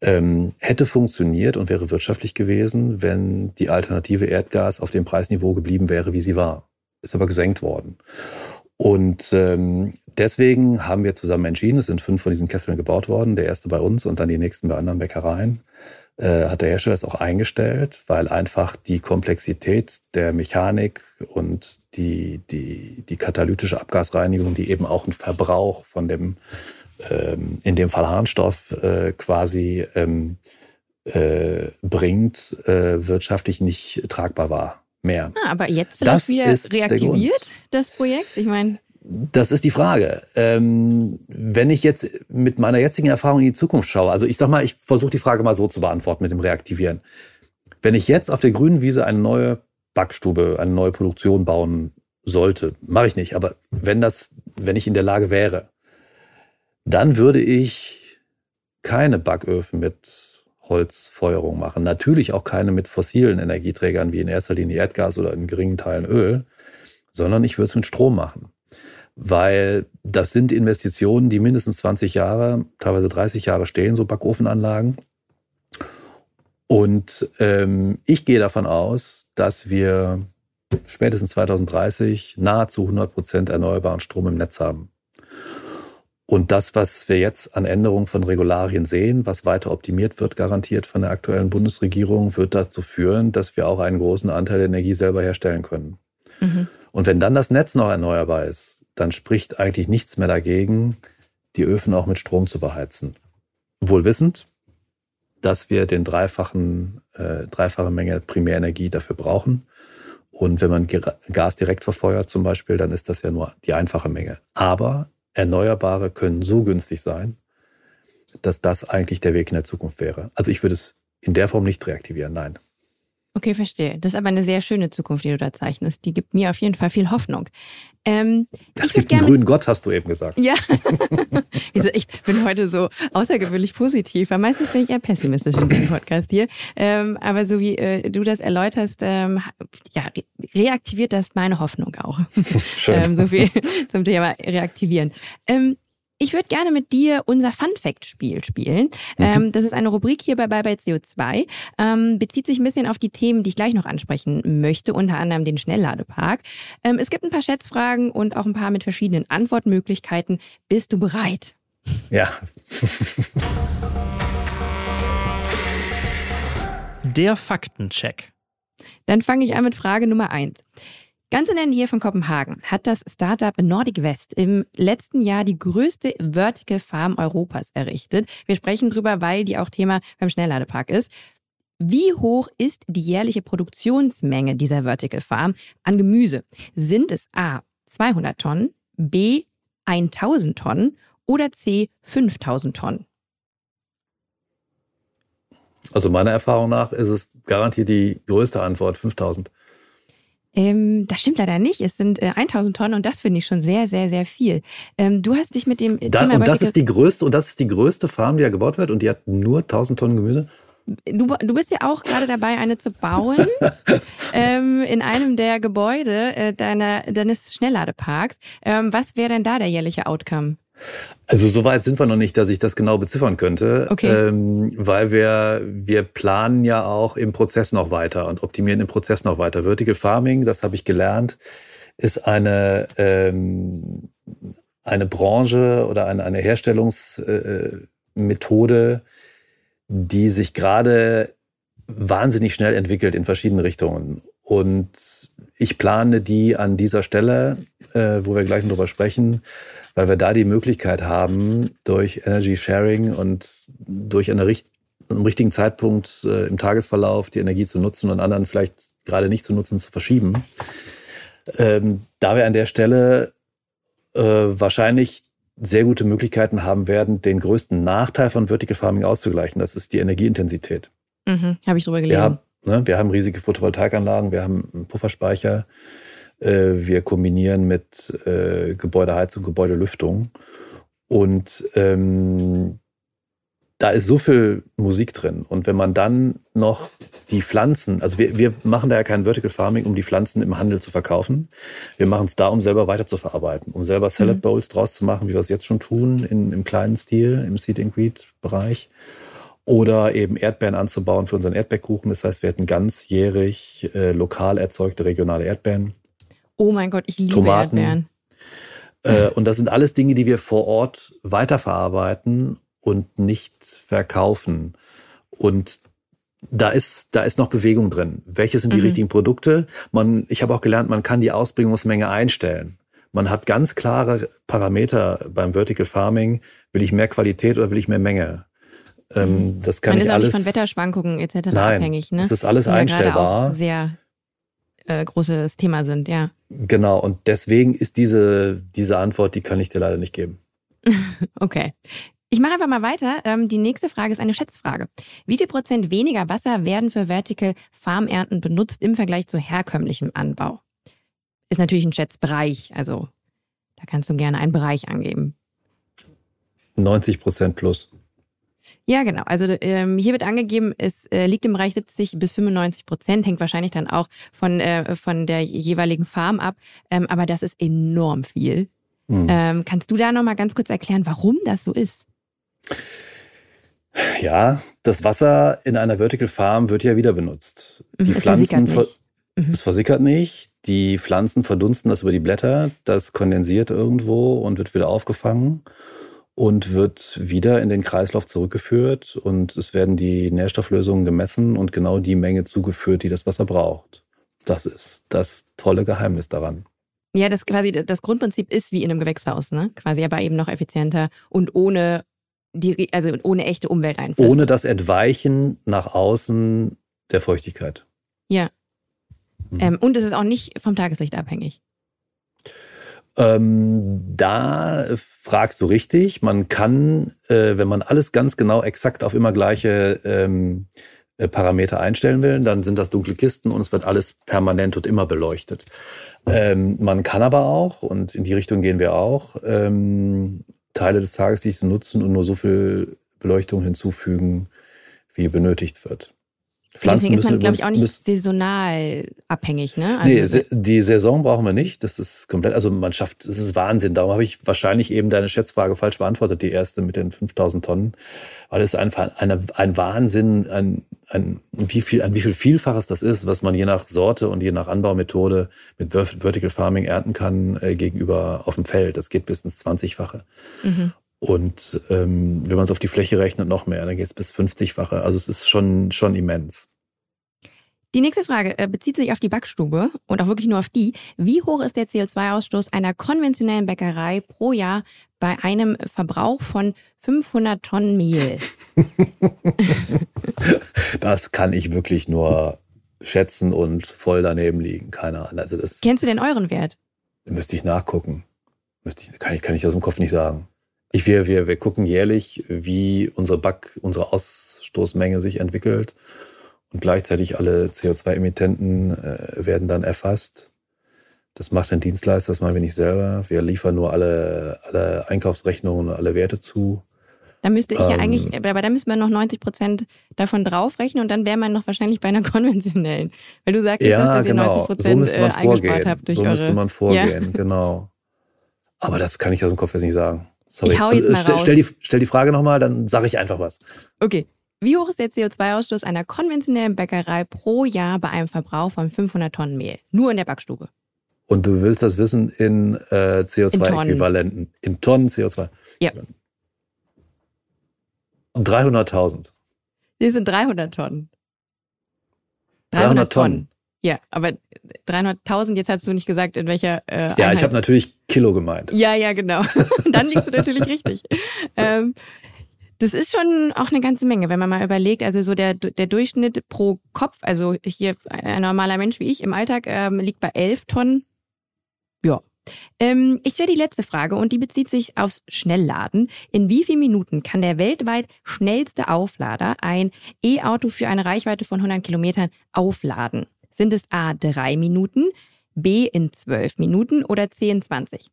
ähm, hätte funktioniert und wäre wirtschaftlich gewesen, wenn die Alternative Erdgas auf dem Preisniveau geblieben wäre, wie sie war. Ist aber gesenkt worden. Und ähm, deswegen haben wir zusammen entschieden, es sind fünf von diesen Kesseln gebaut worden, der erste bei uns und dann die nächsten bei anderen Bäckereien, äh, hat der Hersteller es auch eingestellt, weil einfach die Komplexität der Mechanik und die, die, die katalytische Abgasreinigung, die eben auch einen Verbrauch von dem ähm, in dem Fall Harnstoff äh, quasi ähm, äh, bringt, äh, wirtschaftlich nicht tragbar war. Mehr. Ah, aber jetzt vielleicht Das wieder reaktiviert, das Projekt? Ich meine, Das ist die Frage. Ähm, wenn ich jetzt mit meiner jetzigen Erfahrung in die Zukunft schaue, also ich sag mal, ich versuche die Frage mal so zu beantworten mit dem Reaktivieren. Wenn ich jetzt auf der grünen Wiese eine neue Backstube, eine neue Produktion bauen sollte, mache ich nicht, aber wenn das, wenn ich in der Lage wäre, dann würde ich keine Backöfen mit Holzfeuerung machen. Natürlich auch keine mit fossilen Energieträgern wie in erster Linie Erdgas oder in geringen Teilen Öl, sondern ich würde es mit Strom machen. Weil das sind Investitionen, die mindestens 20 Jahre, teilweise 30 Jahre stehen, so Backofenanlagen. Und ähm, ich gehe davon aus, dass wir spätestens 2030 nahezu 100 Prozent erneuerbaren Strom im Netz haben. Und das, was wir jetzt an Änderungen von Regularien sehen, was weiter optimiert wird, garantiert von der aktuellen Bundesregierung, wird dazu führen, dass wir auch einen großen Anteil der Energie selber herstellen können. mhm. Und wenn dann das Netz noch erneuerbar ist, dann spricht eigentlich nichts mehr dagegen, die Öfen auch mit Strom zu beheizen. Wohl wissend, dass wir den dreifachen, äh, dreifache Menge Primärenergie dafür brauchen. Und wenn man Gas direkt verfeuert zum Beispiel, dann ist das ja nur die einfache Menge. Aber Erneuerbare können so günstig sein, dass das eigentlich der Weg in der Zukunft wäre. Also ich würde es in der Form nicht reaktivieren, nein. Okay, verstehe. Das ist aber eine sehr schöne Zukunft, die du da zeichnest. Die gibt mir auf jeden Fall viel Hoffnung. Ähm, das gibt einen grünen Gott, hast du eben gesagt. Ja. ich bin heute so außergewöhnlich positiv, weil meistens bin ich eher pessimistisch in diesem Podcast hier. Ähm, aber so wie äh, du das erläuterst, ähm, ja, reaktiviert das meine Hoffnung auch. Schön. ähm, so viel zum Thema reaktivieren. Ich würde gerne mit dir unser Fun Fact Spiel spielen. Mhm. Ähm, das ist eine Rubrik hier bei Bye Bye CO2. Ähm, bezieht sich ein bisschen auf die Themen, die ich gleich noch ansprechen möchte, unter anderem den Schnellladepark. Ähm, es gibt ein paar Schätzfragen und auch ein paar mit verschiedenen Antwortmöglichkeiten. Bist du bereit? Ja. Der Faktencheck. Dann fange ich an mit Frage Nummer eins. Ganz in der Nähe von Kopenhagen hat das Startup Nordic West im letzten Jahr die größte Vertical Farm Europas errichtet. Wir sprechen drüber, weil die auch Thema beim Schnellladepark ist. Wie hoch ist die jährliche Produktionsmenge dieser Vertical Farm an Gemüse? Sind es A 200 Tonnen, B 1000 Tonnen oder C 5000 Tonnen? Also meiner Erfahrung nach ist es garantiert die größte Antwort, 5000. Ähm, das stimmt leider nicht. Es sind äh, 1000 Tonnen und das finde ich schon sehr, sehr, sehr viel. Ähm, du hast dich mit dem da, Thema. Und das ist die größte und das ist die größte Farm, die ja gebaut wird und die hat nur 1000 Tonnen Gemüse. Du, du bist ja auch gerade dabei, eine zu bauen ähm, in einem der Gebäude äh, deiner, deines Schnellladeparks. Ähm, was wäre denn da der jährliche Outcome? Also so weit sind wir noch nicht, dass ich das genau beziffern könnte, okay. ähm, weil wir, wir planen ja auch im Prozess noch weiter und optimieren im Prozess noch weiter. Vertical Farming, das habe ich gelernt, ist eine, ähm, eine Branche oder eine, eine Herstellungsmethode, äh, die sich gerade wahnsinnig schnell entwickelt in verschiedenen Richtungen. Und ich plane die an dieser Stelle, äh, wo wir gleich noch drüber sprechen, weil wir da die Möglichkeit haben, durch Energy Sharing und durch eine richt einen richtigen Zeitpunkt äh, im Tagesverlauf die Energie zu nutzen und anderen vielleicht gerade nicht zu nutzen, zu verschieben. Ähm, da wir an der Stelle äh, wahrscheinlich sehr gute Möglichkeiten haben werden, den größten Nachteil von Vertical Farming auszugleichen. Das ist die Energieintensität. Mhm, Habe ich drüber gelesen. Wir haben, ne, wir haben riesige Photovoltaikanlagen, wir haben einen Pufferspeicher, äh, wir kombinieren mit äh, Gebäudeheizung, Gebäudelüftung. Und ähm, da ist so viel Musik drin. Und wenn man dann noch die Pflanzen, also wir, wir machen da ja kein Vertical Farming, um die Pflanzen im Handel zu verkaufen. Wir machen es da, um selber weiterzuverarbeiten, um selber Salad mhm. Bowls draus zu machen, wie wir es jetzt schon tun, in, im kleinen Stil, im Seed and Greed Bereich. Oder eben Erdbeeren anzubauen für unseren Erdbeerkuchen. Das heißt, wir hätten ganzjährig äh, lokal erzeugte regionale Erdbeeren. Oh mein Gott, ich liebe Tomaten. Erdbeeren. Äh, und das sind alles Dinge, die wir vor Ort weiterverarbeiten und nicht verkaufen. Und da ist, da ist noch Bewegung drin. Welche sind die mhm. richtigen Produkte? Man, ich habe auch gelernt, man kann die Ausbringungsmenge einstellen. Man hat ganz klare Parameter beim Vertical Farming. Will ich mehr Qualität oder will ich mehr Menge? Ähm, das kann man ist auch alles, nicht von Wetterschwankungen etc. Nein, abhängig. Ne? Das ist alles einstellbar. sehr äh, großes Thema sind, ja. Genau, und deswegen ist diese, diese Antwort, die kann ich dir leider nicht geben. okay. Ich mache einfach mal weiter. Ähm, die nächste Frage ist eine Schätzfrage. Wie viel Prozent weniger Wasser werden für Vertical Farmernten benutzt im Vergleich zu herkömmlichem Anbau? Ist natürlich ein Schätzbereich, also da kannst du gerne einen Bereich angeben. 90 Prozent plus. Ja, genau. Also ähm, hier wird angegeben, es äh, liegt im Bereich 70 bis 95 Prozent, hängt wahrscheinlich dann auch von, äh, von der jeweiligen Farm ab. Ähm, aber das ist enorm viel. Mhm. Ähm, kannst du da nochmal ganz kurz erklären, warum das so ist? Ja, das Wasser in einer Vertical Farm wird ja wieder benutzt. Mhm, die es Pflanzen versickert nicht. Mhm. Es versickert nicht. Die Pflanzen verdunsten das über die Blätter, das kondensiert irgendwo und wird wieder aufgefangen und wird wieder in den Kreislauf zurückgeführt und es werden die Nährstofflösungen gemessen und genau die Menge zugeführt, die das Wasser braucht. Das ist das tolle Geheimnis daran. Ja, das quasi das Grundprinzip ist wie in einem Gewächshaus, ne? Quasi aber eben noch effizienter und ohne die also ohne echte Umwelteinflüsse. Ohne das Entweichen nach außen der Feuchtigkeit. Ja. Mhm. Ähm, und es ist auch nicht vom Tageslicht abhängig. Ähm, da fragst du richtig. Man kann, äh, wenn man alles ganz genau exakt auf immer gleiche ähm, äh, Parameter einstellen will, dann sind das dunkle Kisten und es wird alles permanent und immer beleuchtet. Ähm, man kann aber auch, und in die Richtung gehen wir auch, ähm, Teile des Tageslichts nutzen und nur so viel Beleuchtung hinzufügen, wie benötigt wird. Pflanzen Deswegen ist man, glaube ich, auch nicht saisonal abhängig, ne? Also nee, die Saison brauchen wir nicht. Das ist komplett, also man schafft, das ist Wahnsinn. Darum habe ich wahrscheinlich eben deine Schätzfrage falsch beantwortet, die erste mit den 5000 Tonnen. Weil es einfach eine, ein Wahnsinn, ein, ein, wie viel, ein wie viel Vielfaches das ist, was man je nach Sorte und je nach Anbaumethode mit Vertical Farming ernten kann äh, gegenüber auf dem Feld. Das geht bis ins 20-fache. Mhm. Und ähm, wenn man es auf die Fläche rechnet, noch mehr. Dann geht es bis 50-fache. Also es ist schon, schon immens. Die nächste Frage äh, bezieht sich auf die Backstube und auch wirklich nur auf die. Wie hoch ist der CO2-Ausstoß einer konventionellen Bäckerei pro Jahr bei einem Verbrauch von 500 Tonnen Mehl? das kann ich wirklich nur schätzen und voll daneben liegen. Keine Ahnung. Also das Kennst du denn euren Wert? Müsste ich nachgucken. Müsste ich, kann, ich, kann ich aus dem Kopf nicht sagen. Ich, wir, wir, wir gucken jährlich, wie unsere Back, unsere Ausstoßmenge sich entwickelt. Und gleichzeitig alle CO2-Emittenten äh, werden dann erfasst. Das macht ein Dienstleister, das machen wir nicht selber. Wir liefern nur alle, alle Einkaufsrechnungen und alle Werte zu. Da müsste ich ähm, ja eigentlich, aber da müsste man noch 90 Prozent davon draufrechnen und dann wäre man noch wahrscheinlich bei einer konventionellen. Weil du sagst ja, doch, dass genau. ihr 90 Prozent so äh, eingespart habt durch so eure... So müsste man vorgehen, ja. genau. Aber das kann ich aus dem Kopf jetzt nicht sagen. Sorry. Ich hau jetzt mal stell, raus. Stell die, stell die Frage nochmal, dann sage ich einfach was. Okay. Wie hoch ist der CO2-Ausstoß einer konventionellen Bäckerei pro Jahr bei einem Verbrauch von 500 Tonnen Mehl? Nur in der Backstube. Und du willst das wissen in äh, CO2-Äquivalenten? In, in Tonnen CO2? Ja. 300.000. Die sind 300 Tonnen. 300, 300 Tonnen. Tonnen. Ja, aber 300.000, jetzt hast du nicht gesagt, in welcher. Äh, ja, ich habe natürlich Kilo gemeint. Ja, ja, genau. Dann liegst du natürlich richtig. Ähm, das ist schon auch eine ganze Menge, wenn man mal überlegt, also so der, der Durchschnitt pro Kopf, also hier ein normaler Mensch wie ich im Alltag ähm, liegt bei 11 Tonnen. Ja. Ähm, ich stelle die letzte Frage und die bezieht sich aufs Schnellladen. In wie vielen Minuten kann der weltweit schnellste Auflader ein E-Auto für eine Reichweite von 100 Kilometern aufladen? Sind es A drei Minuten, B in zwölf Minuten oder C in 20?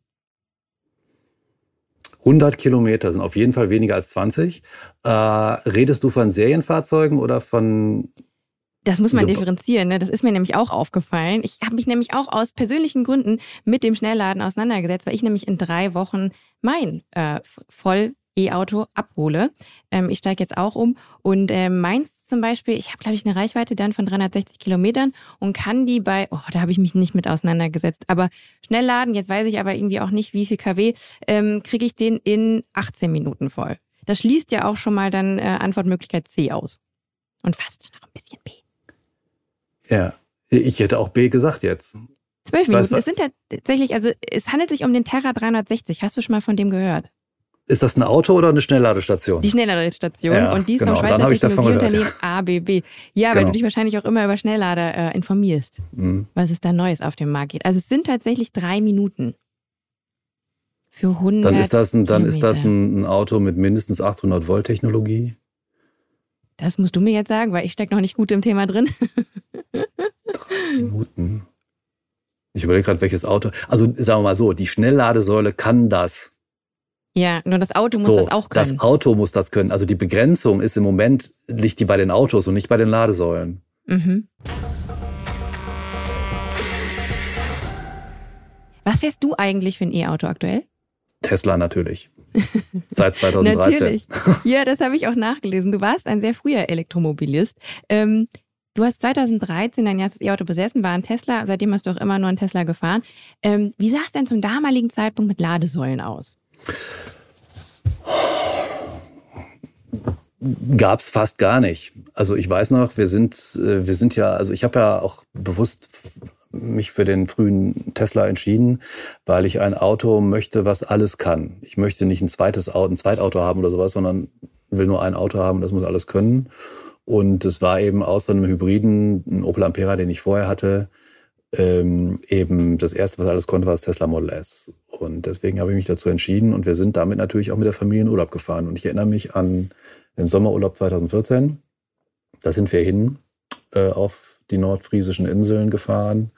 100 Kilometer sind auf jeden Fall weniger als 20. Äh, redest du von Serienfahrzeugen oder von das muss man differenzieren. Ne? Das ist mir nämlich auch aufgefallen. Ich habe mich nämlich auch aus persönlichen Gründen mit dem Schnellladen auseinandergesetzt, weil ich nämlich in drei Wochen mein äh, voll E-Auto abhole. Ähm, ich steige jetzt auch um und äh, meins zum Beispiel, ich habe, glaube ich, eine Reichweite dann von 360 Kilometern und kann die bei, oh, da habe ich mich nicht mit auseinandergesetzt, aber Schnellladen, jetzt weiß ich aber irgendwie auch nicht, wie viel kW, ähm, kriege ich den in 18 Minuten voll. Das schließt ja auch schon mal dann äh, Antwortmöglichkeit C aus. Und fast noch ein bisschen B. Ja, ich hätte auch B gesagt jetzt. Zwölf Minuten. Weiß, es sind tatsächlich, also es handelt sich um den Terra 360. Hast du schon mal von dem gehört? Ist das ein Auto oder eine Schnellladestation? Die Schnellladestation. Ja, und die ist genau. vom Schweizer Technologieunternehmen ABB. Ja, genau. weil du dich wahrscheinlich auch immer über Schnelllader äh, informierst, mhm. was es da Neues auf dem Markt gibt. Also es sind tatsächlich drei Minuten. Für 100 Dann ist das ein, dann ist das ein, ein Auto mit mindestens 800 Volt Technologie. Das musst du mir jetzt sagen, weil ich stecke noch nicht gut im Thema drin. drei Minuten. Ich überlege gerade, welches Auto. Also sagen wir mal so, die Schnellladesäule kann das. Ja, nur das Auto muss so, das auch können. Das Auto muss das können. Also die Begrenzung ist im Moment, liegt die bei den Autos und nicht bei den Ladesäulen. Mhm. Was fährst du eigentlich für ein E-Auto aktuell? Tesla natürlich. Seit 2013. natürlich. Ja, das habe ich auch nachgelesen. Du warst ein sehr früher Elektromobilist. Ähm, du hast 2013 dein erstes E-Auto besessen, war ein Tesla. Seitdem hast du auch immer nur ein Tesla gefahren. Ähm, wie sah es denn zum damaligen Zeitpunkt mit Ladesäulen aus? Gab es fast gar nicht. Also ich weiß noch, wir sind, äh, wir sind ja, also ich habe ja auch bewusst mich für den frühen Tesla entschieden, weil ich ein Auto möchte, was alles kann. Ich möchte nicht ein zweites Auto, ein Zweitauto haben oder sowas, sondern will nur ein Auto haben, das muss alles können. Und es war eben außer einem Hybriden, ein Opel Ampera, den ich vorher hatte, ähm, eben das erste, was alles konnte, war das Tesla Model S. Und deswegen habe ich mich dazu entschieden und wir sind damit natürlich auch mit der Familie in Urlaub gefahren. Und ich erinnere mich an den Sommerurlaub 2014. Da sind wir hin äh, auf die nordfriesischen Inseln gefahren,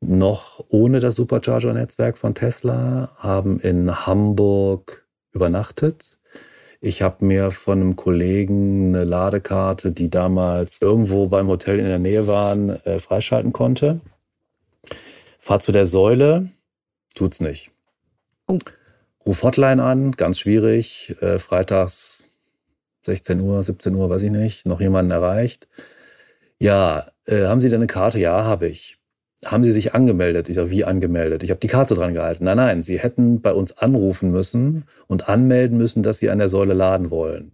noch ohne das Supercharger-Netzwerk von Tesla, haben in Hamburg übernachtet. Ich habe mir von einem Kollegen eine Ladekarte, die damals irgendwo beim Hotel in der Nähe waren, äh, freischalten konnte. Fahr zu der Säule, tut's nicht. Oh. Ruf Hotline an, ganz schwierig. Äh, freitags 16 Uhr, 17 Uhr, weiß ich nicht, noch jemanden erreicht. Ja, äh, haben Sie denn eine Karte? Ja, habe ich. Haben Sie sich angemeldet? Ich sage, wie angemeldet? Ich habe die Karte dran gehalten. Nein, nein, Sie hätten bei uns anrufen müssen und anmelden müssen, dass Sie an der Säule laden wollen.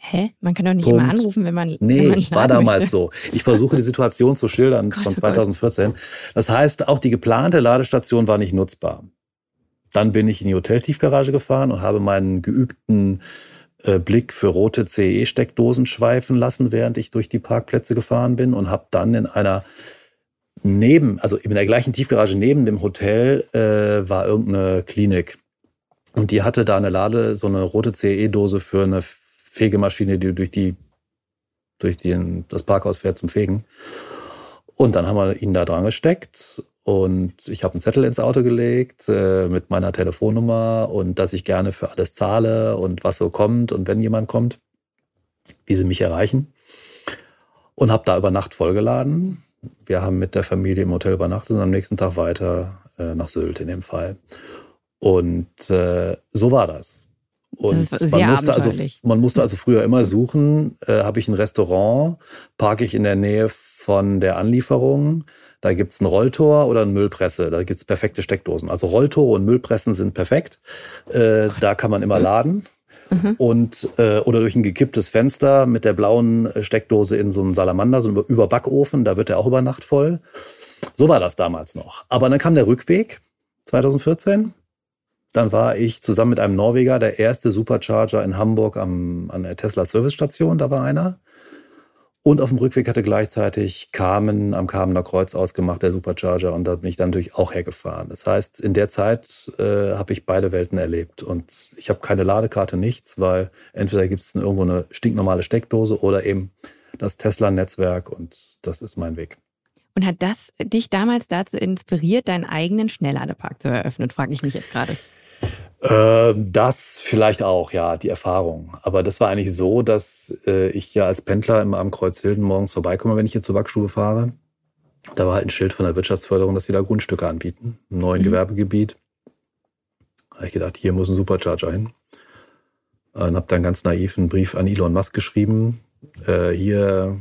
Hä? Man kann doch nicht Punkt. immer anrufen, wenn man. Nee, wenn man war damals möchte. so. Ich versuche die Situation zu schildern Gott, von 2014. Das heißt, auch die geplante Ladestation war nicht nutzbar. Dann bin ich in die Hoteltiefgarage gefahren und habe meinen geübten äh, Blick für rote CE-Steckdosen schweifen lassen, während ich durch die Parkplätze gefahren bin und habe dann in einer neben, also in der gleichen Tiefgarage neben dem Hotel äh, war irgendeine Klinik. Und die hatte da eine Lade, so eine rote CE-Dose für eine Fegemaschine, die durch die durch den, das Parkhaus fährt zum Fegen. Und dann haben wir ihn da dran gesteckt und ich habe einen Zettel ins Auto gelegt äh, mit meiner Telefonnummer und dass ich gerne für alles zahle und was so kommt und wenn jemand kommt, wie sie mich erreichen. Und habe da über Nacht vollgeladen. Wir haben mit der Familie im Hotel übernachtet und am nächsten Tag weiter äh, nach Sylt in dem Fall. Und äh, so war das. Und man, musste also, man musste also früher immer suchen, äh, habe ich ein Restaurant, parke ich in der Nähe von der Anlieferung, da gibt es ein Rolltor oder eine Müllpresse. Da gibt es perfekte Steckdosen. Also Rolltore und Müllpressen sind perfekt. Äh, da kann man immer laden. Mhm. Und äh, oder durch ein gekipptes Fenster mit der blauen Steckdose in so einen Salamander, so einen Überbackofen, da wird er auch über Nacht voll. So war das damals noch. Aber dann kam der Rückweg 2014. Dann war ich zusammen mit einem Norweger der erste Supercharger in Hamburg am, an der Tesla Service Station. Da war einer. Und auf dem Rückweg hatte gleichzeitig Carmen am Carmener Kreuz ausgemacht, der Supercharger. Und da bin ich dann natürlich auch hergefahren. Das heißt, in der Zeit äh, habe ich beide Welten erlebt. Und ich habe keine Ladekarte, nichts, weil entweder gibt es irgendwo eine stinknormale Steckdose oder eben das Tesla-Netzwerk. Und das ist mein Weg. Und hat das dich damals dazu inspiriert, deinen eigenen Schnellladepark zu eröffnen, frage ich mich jetzt gerade. Äh, das vielleicht auch, ja, die Erfahrung. Aber das war eigentlich so, dass äh, ich ja als Pendler immer am Kreuz Hilden morgens vorbeikomme, wenn ich hier zur Wachschule fahre. Da war halt ein Schild von der Wirtschaftsförderung, dass sie da Grundstücke anbieten, im neuen mhm. Gewerbegebiet. Da habe ich gedacht, hier muss ein Supercharger hin. Und habe dann ganz naiv einen Brief an Elon Musk geschrieben. Äh, hier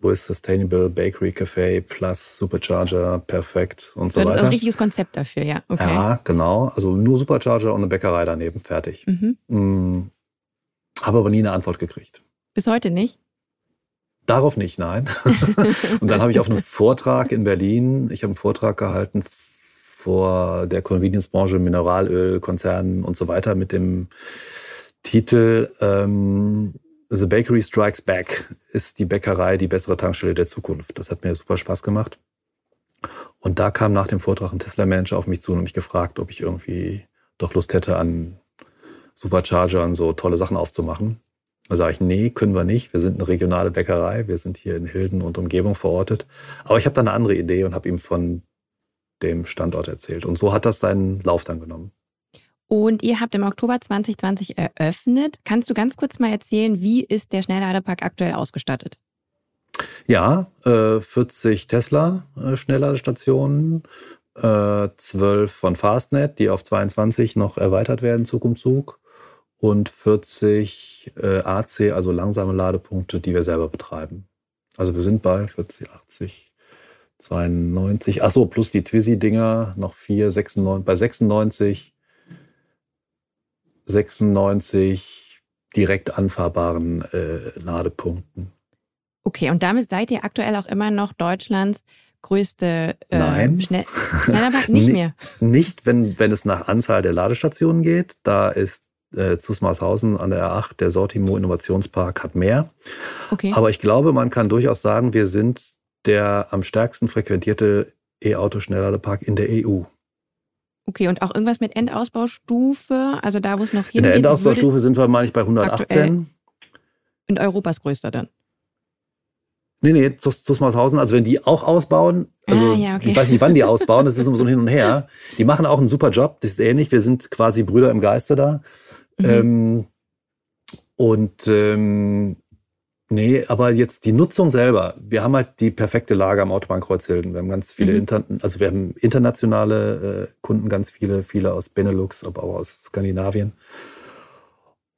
wo ist Sustainable Bakery Café plus Supercharger perfekt und so weiter. Das ist ein richtiges Konzept dafür, ja. Okay. Ja, genau. Also nur Supercharger und eine Bäckerei daneben, fertig. Mhm. Hm, Habe aber nie eine Antwort gekriegt. Bis heute nicht? Darauf nicht, nein. und dann habe ich auf einem Vortrag in Berlin, ich habe einen Vortrag gehalten vor der Convenience-Branche, Mineralöl, Konzernen und so weiter mit dem Titel ähm, The Bakery Strikes Back ist die Bäckerei die bessere Tankstelle der Zukunft. Das hat mir super Spaß gemacht. Und da kam nach dem Vortrag ein Tesla-Manager auf mich zu und mich gefragt, ob ich irgendwie doch Lust hätte, an Superchargern so tolle Sachen aufzumachen. Da sage ich, nee, können wir nicht. Wir sind eine regionale Bäckerei. Wir sind hier in Hilden und Umgebung verortet. Aber ich habe da eine andere Idee und habe ihm von dem Standort erzählt. Und so hat das seinen Lauf dann genommen. Und ihr habt im Oktober 2020 eröffnet. Kannst du ganz kurz mal erzählen, wie ist der Schnellladepark aktuell ausgestattet? Ja, äh, 40 Tesla äh, Schnellladestationen, äh, 12 von Fastnet, die auf 22 noch erweitert werden, Zug um Zug, und 40 äh, AC, also langsame Ladepunkte, die wir selber betreiben. Also wir sind bei 40, 80, 92, ach so, plus die Twizy-Dinger, noch 4, 96, bei 96 96 direkt anfahrbaren äh, Ladepunkten. Okay, und damit seid ihr aktuell auch immer noch Deutschlands größte äh, Nein. Schnell Schnellerbahn? Nicht mehr. Nicht, wenn, wenn es nach Anzahl der Ladestationen geht. Da ist äh, Zusmarshausen an der R8, der Sortimo Innovationspark hat mehr. Okay. Aber ich glaube, man kann durchaus sagen, wir sind der am stärksten frequentierte E-Auto-Schnellladepark in der EU. Okay, und auch irgendwas mit Endausbaustufe, also da, wo es noch hingeht? In der Endausbaustufe sind wir, meine ich, bei 118. In Europas größter dann? Nee, nee, Zusmarshausen, also wenn die auch ausbauen, also ah, ja, okay. ich weiß nicht, wann die ausbauen, das ist immer so ein Hin und Her. Die machen auch einen super Job, das ist ähnlich, wir sind quasi Brüder im Geiste da. Mhm. Ähm, und ähm, nee, aber jetzt die Nutzung selber, wir haben halt die perfekte Lage am Autobahnkreuz Hilden. Wir haben ganz viele, mhm. Inter also wir haben internationale äh, Kunden, ganz viele, viele aus Benelux, aber auch aus Skandinavien.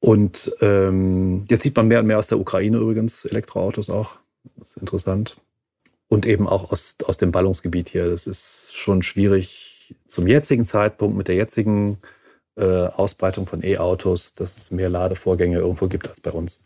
Und ähm, jetzt sieht man mehr und mehr aus der Ukraine übrigens Elektroautos auch. Das ist interessant. Und eben auch aus, aus dem Ballungsgebiet hier. Das ist schon schwierig zum jetzigen Zeitpunkt mit der jetzigen äh, Ausbreitung von E-Autos, dass es mehr Ladevorgänge irgendwo gibt als bei uns.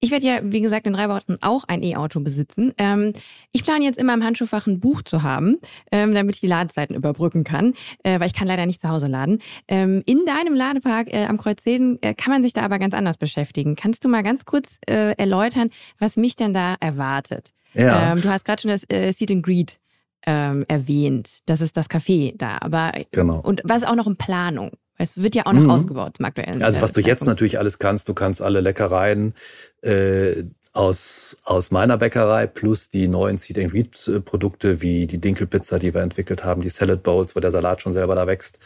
Ich werde ja, wie gesagt, in drei Wochen auch ein E-Auto besitzen. Ähm, ich plane jetzt immer im Handschuhfach ein Buch zu haben, ähm, damit ich die Ladezeiten überbrücken kann, äh, weil ich kann leider nicht zu Hause laden. Ähm, in deinem Ladepark äh, am Kreuzheden äh, kann man sich da aber ganz anders beschäftigen. Kannst du mal ganz kurz äh, erläutern, was mich denn da erwartet? Ja. Ähm, du hast gerade schon das äh, Seat and Greet ähm, erwähnt. Das ist das Café da. Aber genau. und was ist auch noch in Planung? Es wird ja auch noch mhm. ausgebaut zum aktuellen Also was du jetzt natürlich alles kannst, du kannst alle Leckereien äh, aus, aus meiner Bäckerei plus die neuen Seed and Read Produkte wie die Dinkelpizza, die wir entwickelt haben, die Salad Bowls, wo der Salat schon selber da wächst,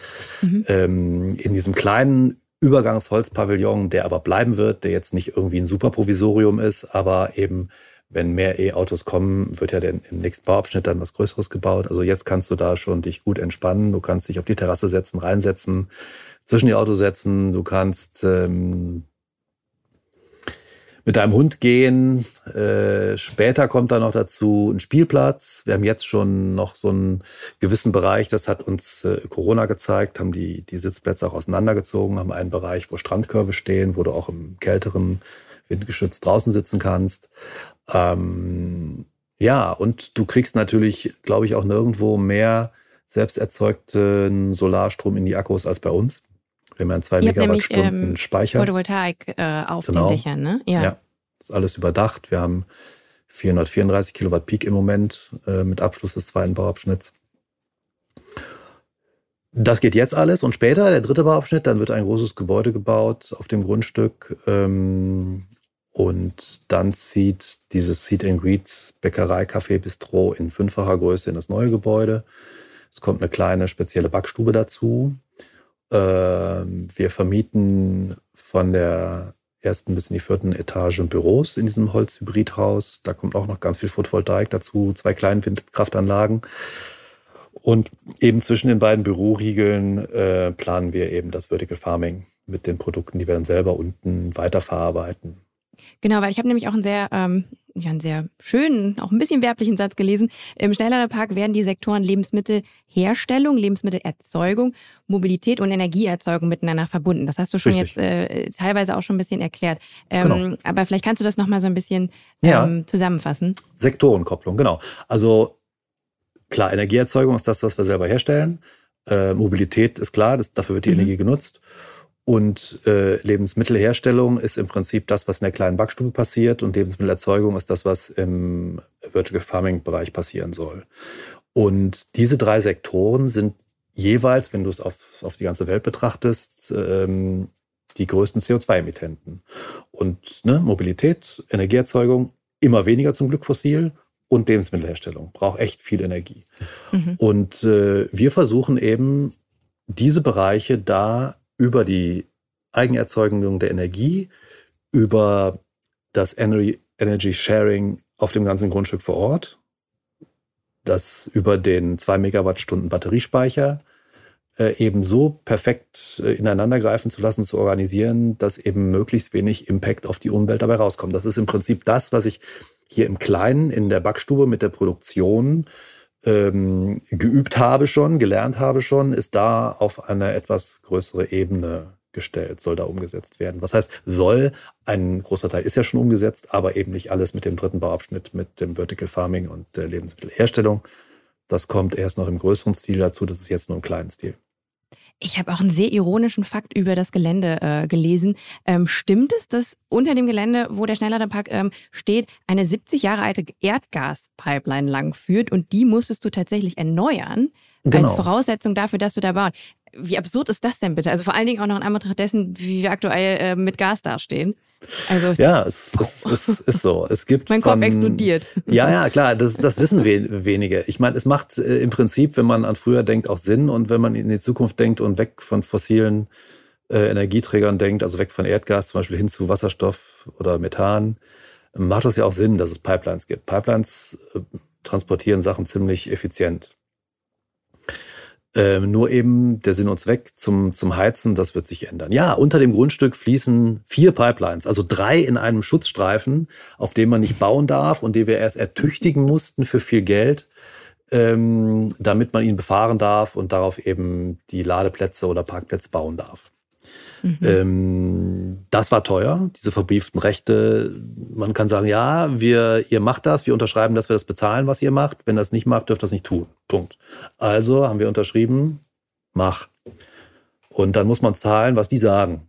mhm. ähm, in diesem kleinen Übergangsholzpavillon, der aber bleiben wird, der jetzt nicht irgendwie ein super Provisorium ist, aber eben wenn mehr E-Autos kommen, wird ja im nächsten Bauabschnitt dann was Größeres gebaut. Also jetzt kannst du da schon dich gut entspannen. Du kannst dich auf die Terrasse setzen, reinsetzen, zwischen die Autos setzen. Du kannst ähm, mit deinem Hund gehen. Äh, später kommt da noch dazu ein Spielplatz. Wir haben jetzt schon noch so einen gewissen Bereich, das hat uns äh, Corona gezeigt, haben die, die Sitzplätze auch auseinandergezogen, haben einen Bereich, wo Strandkörbe stehen, wo du auch im kälteren windgeschützt draußen sitzen kannst. Ähm, ja, und du kriegst natürlich, glaube ich, auch nirgendwo mehr selbst erzeugten Solarstrom in die Akkus als bei uns. Wir haben ja zwei Ihr Megawattstunden ähm, Speicher. Photovoltaik äh, auf genau. den Dächern, ne? Ja. ja, ist alles überdacht. Wir haben 434 Kilowatt Peak im Moment äh, mit Abschluss des zweiten Bauabschnitts. Das geht jetzt alles und später, der dritte Bauabschnitt, dann wird ein großes Gebäude gebaut auf dem Grundstück. Ähm, und dann zieht dieses Seed and Greets Bäckerei, Café, Bistro in fünffacher Größe in das neue Gebäude. Es kommt eine kleine spezielle Backstube dazu. Ähm, wir vermieten von der ersten bis in die vierten Etage Büros in diesem Holzhybridhaus. Da kommt auch noch ganz viel Photovoltaik dazu, zwei kleine Windkraftanlagen. Und eben zwischen den beiden Büroriegeln äh, planen wir eben das Vertical Farming mit den Produkten, die wir dann selber unten weiterverarbeiten. Genau, weil ich habe nämlich auch einen sehr, ähm, ja, einen sehr schönen, auch ein bisschen werblichen Satz gelesen. Im Schnellladerpark werden die Sektoren Lebensmittelherstellung, Lebensmittelerzeugung, Mobilität und Energieerzeugung miteinander verbunden. Das hast du schon Richtig. jetzt äh, teilweise auch schon ein bisschen erklärt. Ähm, genau. Aber vielleicht kannst du das nochmal so ein bisschen ähm, ja. zusammenfassen. Sektorenkopplung, genau. Also klar, Energieerzeugung ist das, was wir selber herstellen. Äh, Mobilität ist klar, das, dafür wird die mhm. Energie genutzt. Und äh, Lebensmittelherstellung ist im Prinzip das, was in der kleinen Backstube passiert. Und Lebensmittelerzeugung ist das, was im Vertical Farming Bereich passieren soll. Und diese drei Sektoren sind jeweils, wenn du es auf, auf die ganze Welt betrachtest, ähm, die größten CO2-Emittenten. Und ne, Mobilität, Energieerzeugung, immer weniger zum Glück fossil und Lebensmittelherstellung braucht echt viel Energie. Mhm. Und äh, wir versuchen eben, diese Bereiche da über die Eigenerzeugung der Energie, über das Energy Sharing auf dem ganzen Grundstück vor Ort, das über den 2 Megawattstunden Batteriespeicher äh, eben so perfekt äh, ineinandergreifen zu lassen, zu organisieren, dass eben möglichst wenig Impact auf die Umwelt dabei rauskommt. Das ist im Prinzip das, was ich hier im Kleinen in der Backstube mit der Produktion ähm, geübt habe schon, gelernt habe schon, ist da auf eine etwas größere Ebene gestellt, soll da umgesetzt werden. Was heißt, soll, ein großer Teil ist ja schon umgesetzt, aber eben nicht alles mit dem dritten Bauabschnitt, mit dem Vertical Farming und der Lebensmittelherstellung. Das kommt erst noch im größeren Stil dazu, das ist jetzt nur im kleinen Stil. Ich habe auch einen sehr ironischen Fakt über das Gelände äh, gelesen. Ähm, stimmt es, dass unter dem Gelände, wo der Schnellladerpark ähm, steht, eine 70 Jahre alte Erdgaspipeline lang führt und die musstest du tatsächlich erneuern, genau. als Voraussetzung dafür, dass du da baust. Wie absurd ist das denn bitte? Also vor allen Dingen auch noch in Anbetracht dessen, wie wir aktuell äh, mit Gas dastehen. Also ja, es, es, es, es, ist so. Es gibt mein Kopf von, explodiert. Ja, ja, klar, das, das wissen wir wenige. Ich meine, es macht äh, im Prinzip, wenn man an früher denkt, auch Sinn und wenn man in die Zukunft denkt und weg von fossilen äh, Energieträgern denkt, also weg von Erdgas zum Beispiel hin zu Wasserstoff oder Methan, macht das ja auch Sinn, dass es Pipelines gibt. Pipelines äh, transportieren Sachen ziemlich effizient. Ähm, nur eben der Sinn und Zweck zum, zum Heizen, das wird sich ändern. Ja, unter dem Grundstück fließen vier Pipelines, also drei in einem Schutzstreifen, auf dem man nicht bauen darf und die wir erst ertüchtigen mussten für viel Geld, ähm, damit man ihn befahren darf und darauf eben die Ladeplätze oder Parkplätze bauen darf. Mhm. Ähm, das war teuer, diese verbrieften Rechte. Man kann sagen, ja, wir, ihr macht das, wir unterschreiben, dass wir das bezahlen, was ihr macht. Wenn das nicht macht, dürft ihr das nicht tun. Punkt. Also haben wir unterschrieben, mach. Und dann muss man zahlen, was die sagen.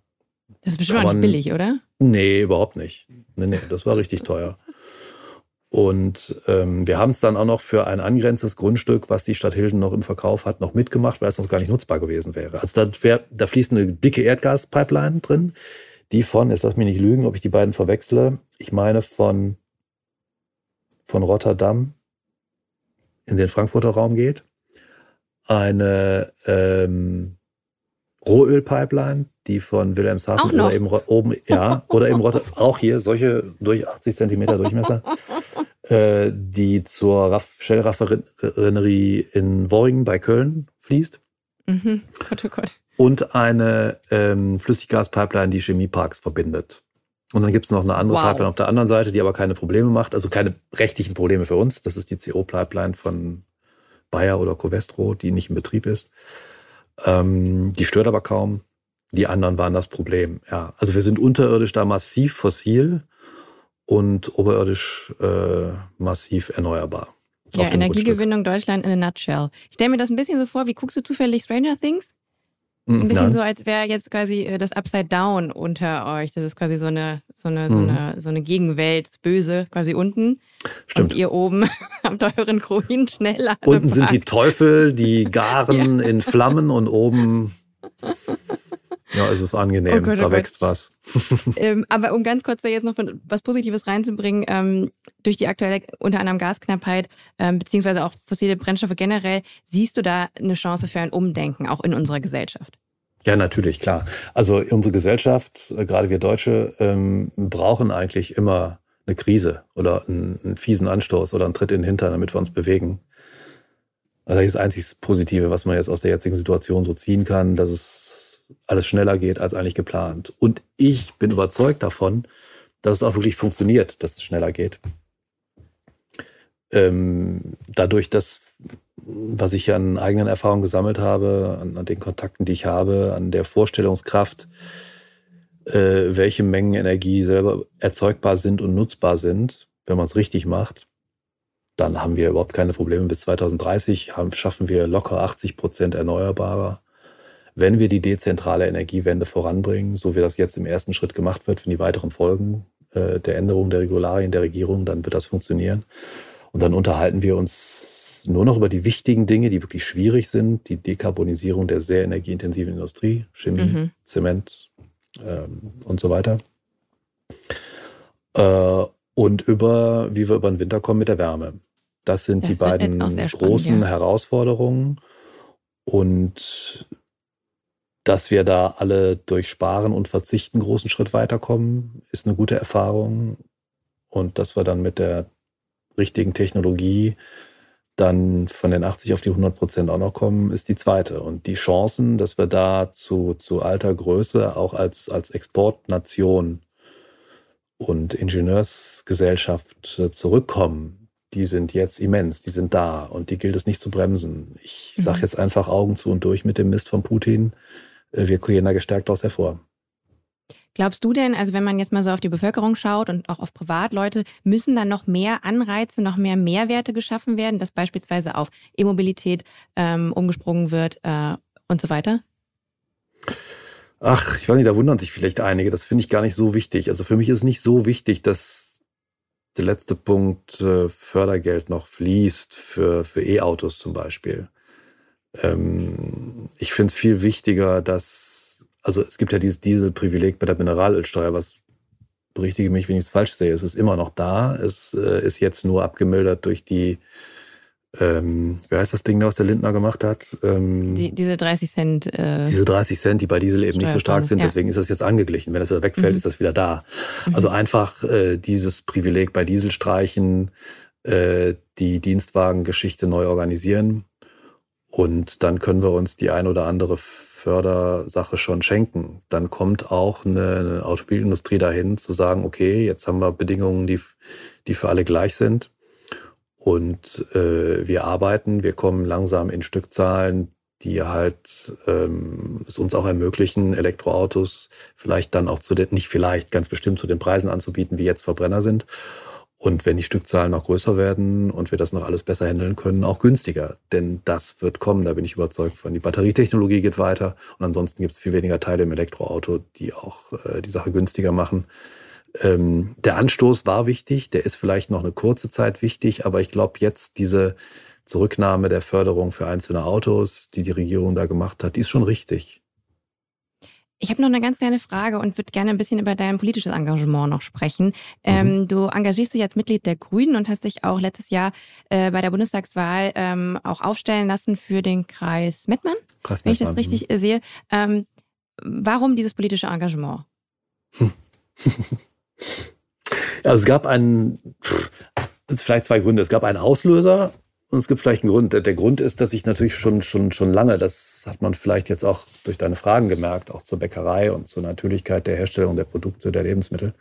Das ist bestimmt auch nicht billig, oder? Nee, überhaupt nicht. Nee, nee, das war richtig teuer. Und ähm, wir haben es dann auch noch für ein angrenzendes Grundstück, was die Stadt Hilden noch im Verkauf hat, noch mitgemacht, weil es sonst gar nicht nutzbar gewesen wäre. Also da, wär, da fließt eine dicke Erdgaspipeline drin, die von, jetzt lass mich nicht lügen, ob ich die beiden verwechsle, ich meine von, von Rotterdam in den Frankfurter Raum geht. Eine ähm, Rohölpipeline, die von Wilhelmshaven oder eben oben, ja, oder eben Rotterdam, auch hier solche durch 80 Zentimeter Durchmesser, äh, die zur Raff Shell-Raffinerie in Worringen bei Köln fließt. Mhm. Gott, oh Gott. Und eine ähm, Flüssiggaspipeline, die Chemieparks verbindet. Und dann gibt es noch eine andere wow. Pipeline auf der anderen Seite, die aber keine Probleme macht, also keine rechtlichen Probleme für uns. Das ist die CO-Pipeline von Bayer oder Covestro, die nicht in Betrieb ist. Ähm, die stört aber kaum. Die anderen waren das Problem. Ja, also wir sind unterirdisch da massiv fossil und oberirdisch äh, massiv erneuerbar. Ja, Energiegewinnung Deutschland in a nutshell. Ich stelle mir das ein bisschen so vor, wie guckst du zufällig Stranger Things? Das ist ein bisschen Nein. so, als wäre jetzt quasi äh, das Upside Down unter euch. Das ist quasi so eine, so eine, so mhm. eine, so eine Gegenwelt, das Böse quasi unten. Stimmt. Und ihr oben habt euren Ruin schneller. Unten sind die Teufel, die garen ja. in Flammen und oben ja, es ist angenehm, oh Gott, oh da wächst Gott. was. ähm, aber um ganz kurz da jetzt noch was Positives reinzubringen, ähm, durch die aktuelle unter anderem Gasknappheit, ähm, beziehungsweise auch fossile Brennstoffe generell, siehst du da eine Chance für ein Umdenken, auch in unserer Gesellschaft? Ja, natürlich, klar. Also unsere Gesellschaft, äh, gerade wir Deutsche, ähm, brauchen eigentlich immer eine Krise oder einen, einen, fiesen Anstoß oder einen Tritt in den Hintern, damit wir uns bewegen. Also das ist das einzig Positive, was man jetzt aus der jetzigen Situation so ziehen kann, dass es alles schneller geht als eigentlich geplant. Und ich bin überzeugt davon, dass es auch wirklich funktioniert, dass es schneller geht. Ähm, dadurch, dass, was ich an eigenen Erfahrungen gesammelt habe, an, an den Kontakten, die ich habe, an der Vorstellungskraft, äh, welche Mengen Energie selber erzeugbar sind und nutzbar sind, wenn man es richtig macht, dann haben wir überhaupt keine Probleme. Bis 2030 haben, schaffen wir locker 80 Prozent erneuerbarer wenn wir die dezentrale Energiewende voranbringen, so wie das jetzt im ersten Schritt gemacht wird, für die weiteren Folgen äh, der Änderung der Regularien der Regierung, dann wird das funktionieren. Und dann unterhalten wir uns nur noch über die wichtigen Dinge, die wirklich schwierig sind, die Dekarbonisierung der sehr energieintensiven Industrie, Chemie, mhm. Zement ähm, und so weiter. Äh, und über, wie wir über den Winter kommen mit der Wärme. Das sind das die beiden großen ja. Herausforderungen. Und dass wir da alle durch Sparen und Verzichten einen großen Schritt weiterkommen, ist eine gute Erfahrung. Und dass wir dann mit der richtigen Technologie dann von den 80 auf die 100 Prozent auch noch kommen, ist die zweite. Und die Chancen, dass wir da zu, zu alter Größe auch als, als Exportnation und Ingenieursgesellschaft äh, zurückkommen, die sind jetzt immens, die sind da und die gilt es nicht zu bremsen. Ich sage mhm. jetzt einfach Augen zu und durch mit dem Mist von Putin. Äh, wir gehen da gestärkt daraus hervor. Glaubst du denn, also wenn man jetzt mal so auf die Bevölkerung schaut und auch auf Privatleute, müssen dann noch mehr Anreize, noch mehr Mehrwerte geschaffen werden, dass beispielsweise auf E-Mobilität ähm, umgesprungen wird äh, und so weiter? Ach, ich weiß nicht, da wundern sich vielleicht einige. Das finde ich gar nicht so wichtig. Also für mich ist es nicht so wichtig, dass der letzte Punkt äh, Fördergeld noch fließt für, für E-Autos zum Beispiel. Ähm, ich finde es viel wichtiger, dass, also es gibt ja dieses Dieselprivileg bei der Mineralölsteuer, was berichtige mich, wenn ich es falsch sehe. Es ist immer noch da. Es äh, ist jetzt nur abgemildert durch die, ähm, wie heißt das Ding da, was der Lindner gemacht hat? Ähm, die, diese 30 Cent. Äh, diese 30 Cent, die bei Diesel eben nicht so stark sind. Ja. Deswegen ist das jetzt angeglichen. Wenn das wieder wegfällt, mhm. ist das wieder da. Mhm. Also einfach äh, dieses Privileg bei Diesel streichen, äh, die Dienstwagengeschichte neu organisieren. Und dann können wir uns die ein oder andere Fördersache schon schenken. Dann kommt auch eine, eine Automobilindustrie dahin zu sagen, okay, jetzt haben wir Bedingungen, die, die für alle gleich sind. Und äh, wir arbeiten, wir kommen langsam in Stückzahlen, die halt ähm, es uns auch ermöglichen, Elektroautos vielleicht dann auch zu den, nicht vielleicht, ganz bestimmt zu den Preisen anzubieten, wie jetzt Verbrenner sind. Und wenn die Stückzahlen noch größer werden und wir das noch alles besser handeln können, auch günstiger. Denn das wird kommen, da bin ich überzeugt von. Die Batterietechnologie geht weiter und ansonsten gibt es viel weniger Teile im Elektroauto, die auch äh, die Sache günstiger machen. Ähm, der Anstoß war wichtig, der ist vielleicht noch eine kurze Zeit wichtig, aber ich glaube jetzt diese Zurücknahme der Förderung für einzelne Autos, die die Regierung da gemacht hat, die ist schon richtig. Ich habe noch eine ganz kleine Frage und würde gerne ein bisschen über dein politisches Engagement noch sprechen. Ähm, mhm. du engagierst dich als Mitglied der Grünen und hast dich auch letztes Jahr äh, bei der Bundestagswahl ähm, auch aufstellen lassen für den Kreis Mettmann, Kreis wenn ich das richtig mhm. sehe. Ähm, warum dieses politische Engagement? also es gab einen, vielleicht zwei Gründe. Es gab einen Auslöser und es gibt vielleicht einen Grund. Der Grund ist, dass ich natürlich schon, schon, schon lange, das hat man vielleicht jetzt auch durch deine Fragen gemerkt, auch zur Bäckerei und zur Natürlichkeit der Herstellung der Produkte, der Lebensmittel,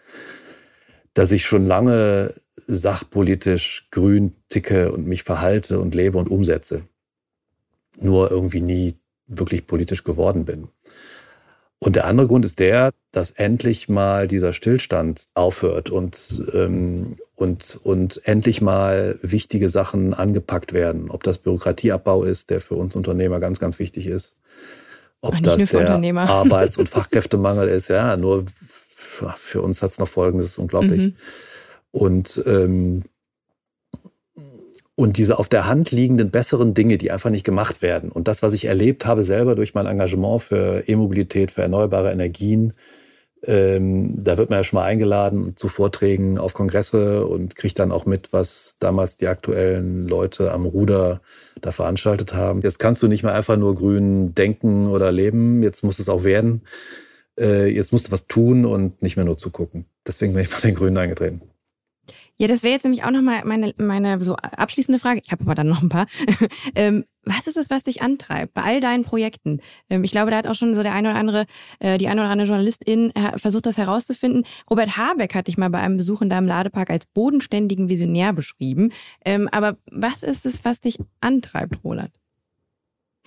dass ich schon lange sachpolitisch grün ticke und mich verhalte und lebe und umsetze. Nur irgendwie nie wirklich politisch geworden bin. Und der andere Grund ist der, dass endlich mal dieser Stillstand aufhört und, ähm, und, und endlich mal wichtige Sachen angepackt werden. Ob das Bürokratieabbau ist, der für uns Unternehmer ganz, ganz wichtig ist. Ob das der Arbeits- und Fachkräftemangel ist. Ja, nur für uns hat es noch Folgendes, das ist unglaublich. Mhm. Und ähm, und diese auf der Hand liegenden besseren Dinge, die einfach nicht gemacht werden. Und das, was ich erlebt habe selber durch mein Engagement für E-Mobilität, für erneuerbare Energien, ähm, da wird man ja schon mal eingeladen zu Vorträgen auf Kongresse und kriegt dann auch mit, was damals die aktuellen Leute am Ruder da veranstaltet haben. Jetzt kannst du nicht mehr einfach nur grün denken oder leben, jetzt muss es auch werden. Äh, jetzt musst du was tun und nicht mehr nur zugucken. Deswegen bin ich bei den Grünen eingetreten. Ja, das wäre jetzt nämlich auch nochmal meine, meine so abschließende Frage. Ich habe aber dann noch ein paar. ähm, was ist es, was dich antreibt bei all deinen Projekten? Ähm, ich glaube, da hat auch schon so der eine oder andere, äh, die eine oder andere Journalistin äh, versucht, das herauszufinden. Robert Habeck hat dich mal bei einem Besuch in deinem Ladepark als bodenständigen Visionär beschrieben. Ähm, aber was ist es, was dich antreibt, Roland?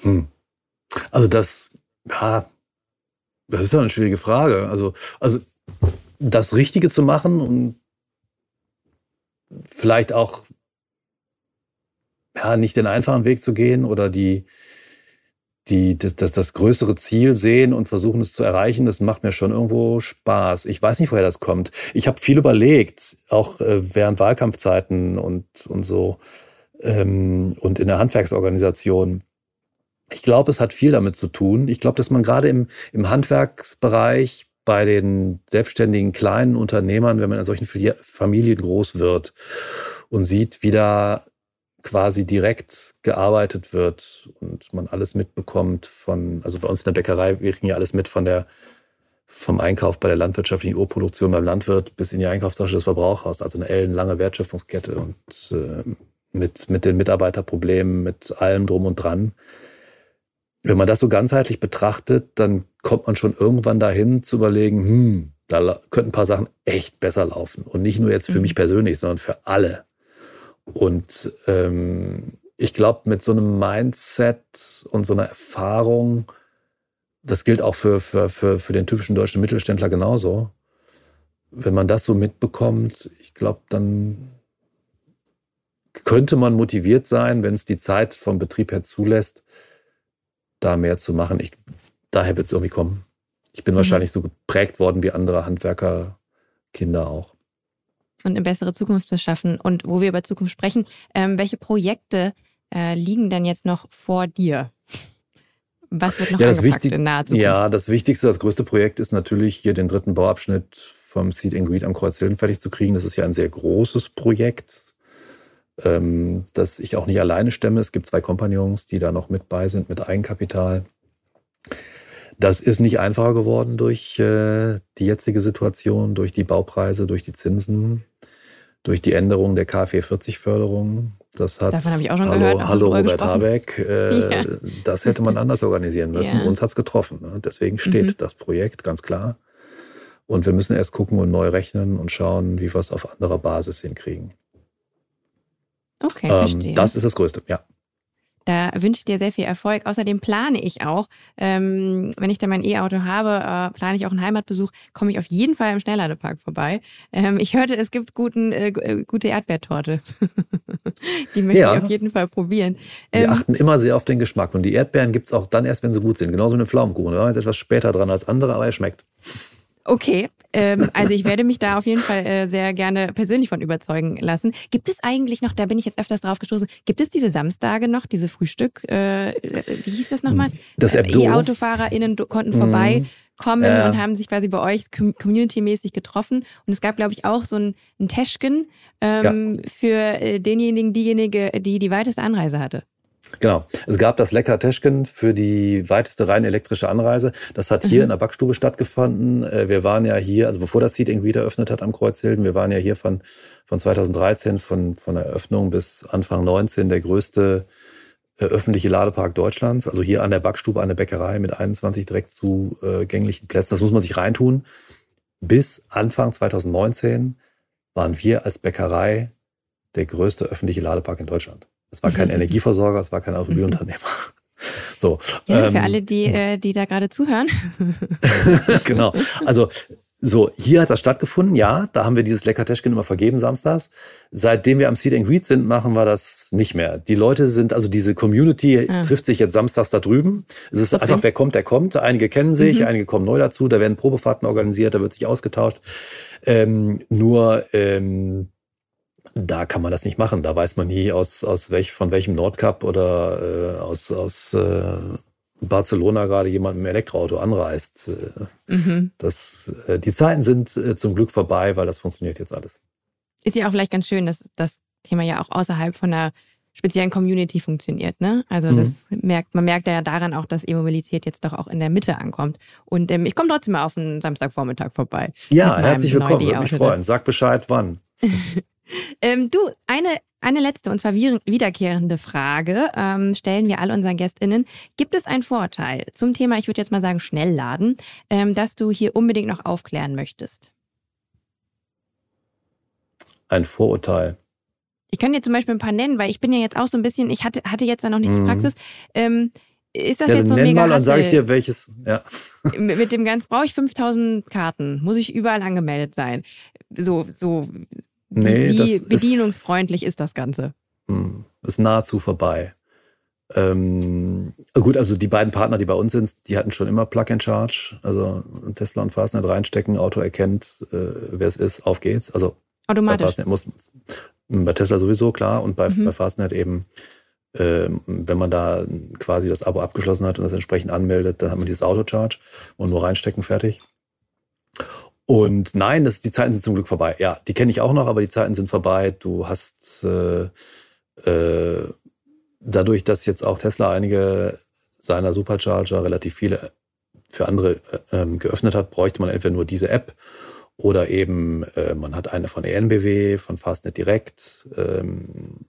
Hm. Also das, ja, das ist ja eine schwierige Frage. Also, also das Richtige zu machen und vielleicht auch ja, nicht den einfachen Weg zu gehen oder die, die, das, das größere Ziel sehen und versuchen es zu erreichen, das macht mir schon irgendwo Spaß. Ich weiß nicht, woher das kommt. Ich habe viel überlegt, auch äh, während Wahlkampfzeiten und, und so ähm, und in der Handwerksorganisation. Ich glaube, es hat viel damit zu tun. Ich glaube, dass man gerade im, im Handwerksbereich bei den selbstständigen kleinen Unternehmern, wenn man in solchen Familien groß wird und sieht, wie da quasi direkt gearbeitet wird und man alles mitbekommt von, also bei uns in der Bäckerei, wir kriegen ja alles mit von der, vom Einkauf bei der landwirtschaftlichen Urproduktion beim Landwirt bis in die Einkaufstasche des Verbrauchers, also eine ellenlange Wertschöpfungskette und äh, mit, mit den Mitarbeiterproblemen, mit allem drum und dran. Wenn man das so ganzheitlich betrachtet, dann kommt man schon irgendwann dahin zu überlegen, hm, da könnten ein paar Sachen echt besser laufen. Und nicht nur jetzt für mhm. mich persönlich, sondern für alle. Und ähm, ich glaube, mit so einem Mindset und so einer Erfahrung, das gilt auch für, für, für, für den typischen deutschen Mittelständler genauso. Wenn man das so mitbekommt, ich glaube, dann könnte man motiviert sein, wenn es die Zeit vom Betrieb her zulässt, da mehr zu machen. Ich, daher wird es irgendwie kommen. Ich bin mhm. wahrscheinlich so geprägt worden wie andere Handwerkerkinder auch. Und eine bessere Zukunft zu schaffen. Und wo wir über Zukunft sprechen, ähm, welche Projekte äh, liegen denn jetzt noch vor dir? was wird noch Ja, das, Wichtig in naher Zukunft? ja, das Wichtigste, das größte Projekt ist natürlich hier den dritten Bauabschnitt vom Seed and Greet am Kreuzhilden fertig zu kriegen. Das ist ja ein sehr großes Projekt, ähm, das ich auch nicht alleine stemme. Es gibt zwei Kompagnons, die da noch mit bei sind mit Eigenkapital. Das ist nicht einfacher geworden durch äh, die jetzige Situation, durch die Baupreise, durch die Zinsen, durch die Änderung der KfW-40-Förderung. Das hat Davon habe ich auch schon hallo, gehört, hallo Robert. Habeck. Äh, Ja. Das hätte man anders organisieren müssen. Ja. Uns hat's getroffen. Ne? Deswegen steht Mhm. das Projekt ganz klar. Und wir müssen erst gucken und neu rechnen und schauen, wie wir es auf anderer Basis hinkriegen. Okay, verstehe. Ähm, das ist das Größte, ja. Da wünsche ich dir sehr viel Erfolg. Außerdem plane ich auch, ähm, wenn ich dann mein E-Auto habe, äh, plane ich auch einen Heimatbesuch, komme ich auf jeden Fall im Schnellladepark vorbei. Ähm, ich hörte, es gibt guten, äh, äh, gute Erdbeertorte. die möchte Ja. ich auf jeden Fall probieren. Wir Ähm, achten immer sehr auf den Geschmack. Und die Erdbeeren gibt's auch dann erst, wenn sie gut sind. Genauso mit dem Pflaumenkuchen. Da waren jetzt etwas später dran als andere, aber er schmeckt. Okay, ähm, also ich werde mich da auf jeden Fall äh, sehr gerne persönlich von überzeugen lassen. Gibt es eigentlich noch, da bin ich jetzt öfters drauf gestoßen, gibt es diese Samstage noch, diese Frühstück, äh, äh, wie hieß das nochmal? Das Äh, Abdo. E-AutofahrerInnen konnten vorbei kommen Ja. und haben sich quasi bei euch com- community-mäßig getroffen. Und es gab, glaube ich, auch so ein, ein Teschken ähm, für äh, denjenigen, diejenige, die die weiteste Anreise hatte. Genau. Es gab das Lecker Teschken für die weiteste rein elektrische Anreise. Das hat hier Mhm. in der Backstube stattgefunden. Äh, Wir waren ja hier, also bevor das Seat Greet eröffnet hat am Kreuzhilden, wir waren ja hier von, von 2013, von, von der Eröffnung bis Anfang 19 der größte äh, öffentliche Ladepark Deutschlands. Also hier an der Backstube, an der Bäckerei mit 21 direkt zugänglichen Plätzen. Das muss man sich reintun. Bis Anfang 2019 waren wir als Bäckerei der größte öffentliche Ladepark in Deutschland. Es war kein Energieversorger, es war kein Automobilunternehmer. So, Ja, ähm, für alle, die, äh, die da gerade zuhören. genau. Also so, hier hat das stattgefunden, ja. Da haben wir dieses Leckerteschken immer vergeben samstags. Seitdem wir am Seed and Greet sind, machen wir das nicht mehr. Die Leute sind, also diese Community Ah. trifft sich jetzt samstags da drüben. Es ist Okay. einfach, wer kommt, der kommt. Einige kennen sich, Mhm. einige kommen neu dazu. Da werden Probefahrten organisiert, da wird sich ausgetauscht. Ähm, nur ähm, da kann man das nicht machen. Da weiß man nie, aus, aus welch, von welchem Nordkap oder äh, aus, aus äh, Barcelona gerade jemand dem Elektroauto anreist. Äh, Mhm. das, äh, die Zeiten sind äh, zum Glück vorbei, weil das funktioniert jetzt alles. Ist ja auch vielleicht ganz schön, dass das Thema ja auch außerhalb von einer speziellen Community funktioniert. Ne? Also Mhm. das merkt, man merkt ja daran auch, dass E-Mobilität jetzt doch auch in der Mitte ankommt. Und ähm, ich komme trotzdem mal auf einen Samstagvormittag vorbei. Ja, herzlich willkommen, würde mich freuen. Sag Bescheid, wann. Ähm, du, eine, eine letzte und zwar wiederkehrende Frage ähm, stellen wir all unseren GästInnen. Gibt es einen Vorteil zum Thema, ich würde jetzt mal sagen, Schnellladen, ähm, dass du hier unbedingt noch aufklären möchtest? Ein Vorurteil. Ich kann dir zum Beispiel ein paar nennen, weil ich bin ja jetzt auch so ein bisschen, ich hatte, hatte jetzt da noch nicht die Mhm. Praxis. Ähm, ist das Ja, jetzt so mega mal, dann sage ich dir, welches. Ja. mit, mit dem ganz, brauche ich 5000 Karten? Muss ich überall angemeldet sein? So, so, Nee, wie ist- bedienungsfreundlich ist das Ganze? Hm, ist nahezu vorbei. Ähm, gut, also die beiden Partner, die bei uns sind, die hatten schon immer Plug and Charge. Also Tesla und Fastnet reinstecken, Auto erkennt, äh, wer es ist, auf geht's. Also bei Automatisch. Fastnet muss bei Tesla sowieso klar und bei, Mhm. bei Fastnet eben, ähm, wenn man da quasi das Abo abgeschlossen hat und das entsprechend anmeldet, dann hat man dieses Auto-Charge und nur reinstecken, fertig. Und nein, das, die Zeiten sind zum Glück vorbei. Ja, die kenne ich auch noch, aber die Zeiten sind vorbei. Du hast äh, äh, dadurch, dass jetzt auch Tesla einige seiner Supercharger relativ viele für andere äh, ähm, geöffnet hat, bräuchte man entweder nur diese App oder eben äh, man hat eine von ENBW, von Fastnet Direct. Ähm,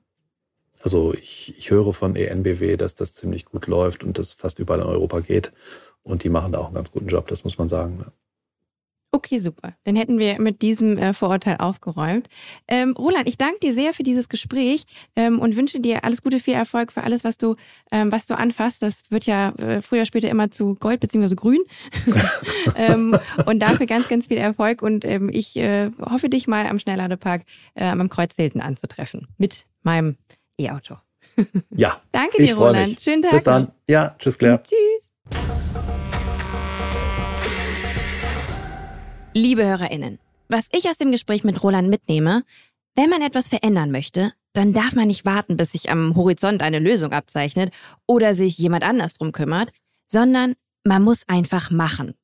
also ich, ich höre von ENBW, dass das ziemlich gut läuft und das fast überall in Europa geht. Und die machen da auch einen ganz guten Job, das muss man sagen. ne? Okay, super. Dann hätten wir mit diesem äh, Vorurteil aufgeräumt. Ähm, Roland, ich danke dir sehr für dieses Gespräch ähm, und wünsche dir alles Gute, viel Erfolg für alles, was du, ähm, was du anfasst. Das wird ja äh, früher oder später immer zu Gold bzw. Grün. ähm, und dafür ganz, ganz viel Erfolg. Und ähm, ich äh, hoffe, dich mal am Schnellladepark äh, am Kreuz Hilton anzutreffen mit meinem E-Auto. Ja, Danke dir, Roland. mich. Schönen Tag. Bis dann. Ja, tschüss, Claire. Tschüss. Liebe HörerInnen, was ich aus dem Gespräch mit Roland mitnehme, wenn man etwas verändern möchte, dann darf man nicht warten, bis sich am Horizont eine Lösung abzeichnet oder sich jemand anders drum kümmert, sondern man muss einfach machen.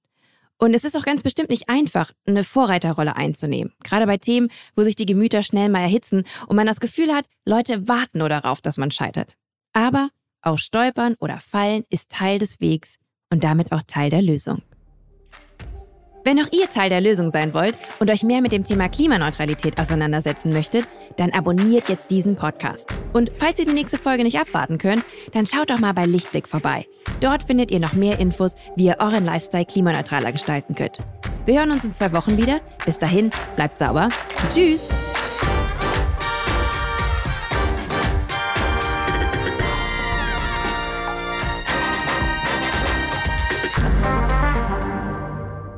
Und es ist auch ganz bestimmt nicht einfach, eine Vorreiterrolle einzunehmen. Gerade bei Themen, wo sich die Gemüter schnell mal erhitzen und man das Gefühl hat, Leute warten nur darauf, dass man scheitert. Aber auch Stolpern oder Fallen ist Teil des Wegs und damit auch Teil der Lösung. Wenn auch ihr Teil der Lösung sein wollt und euch mehr mit dem Thema Klimaneutralität auseinandersetzen möchtet, dann abonniert jetzt diesen Podcast. Und falls ihr die nächste Folge nicht abwarten könnt, dann schaut doch mal bei Lichtblick vorbei. Dort findet ihr noch mehr Infos, wie ihr euren Lifestyle klimaneutraler gestalten könnt. Wir hören uns in zwei Wochen wieder. Bis dahin, bleibt sauber. Tschüss!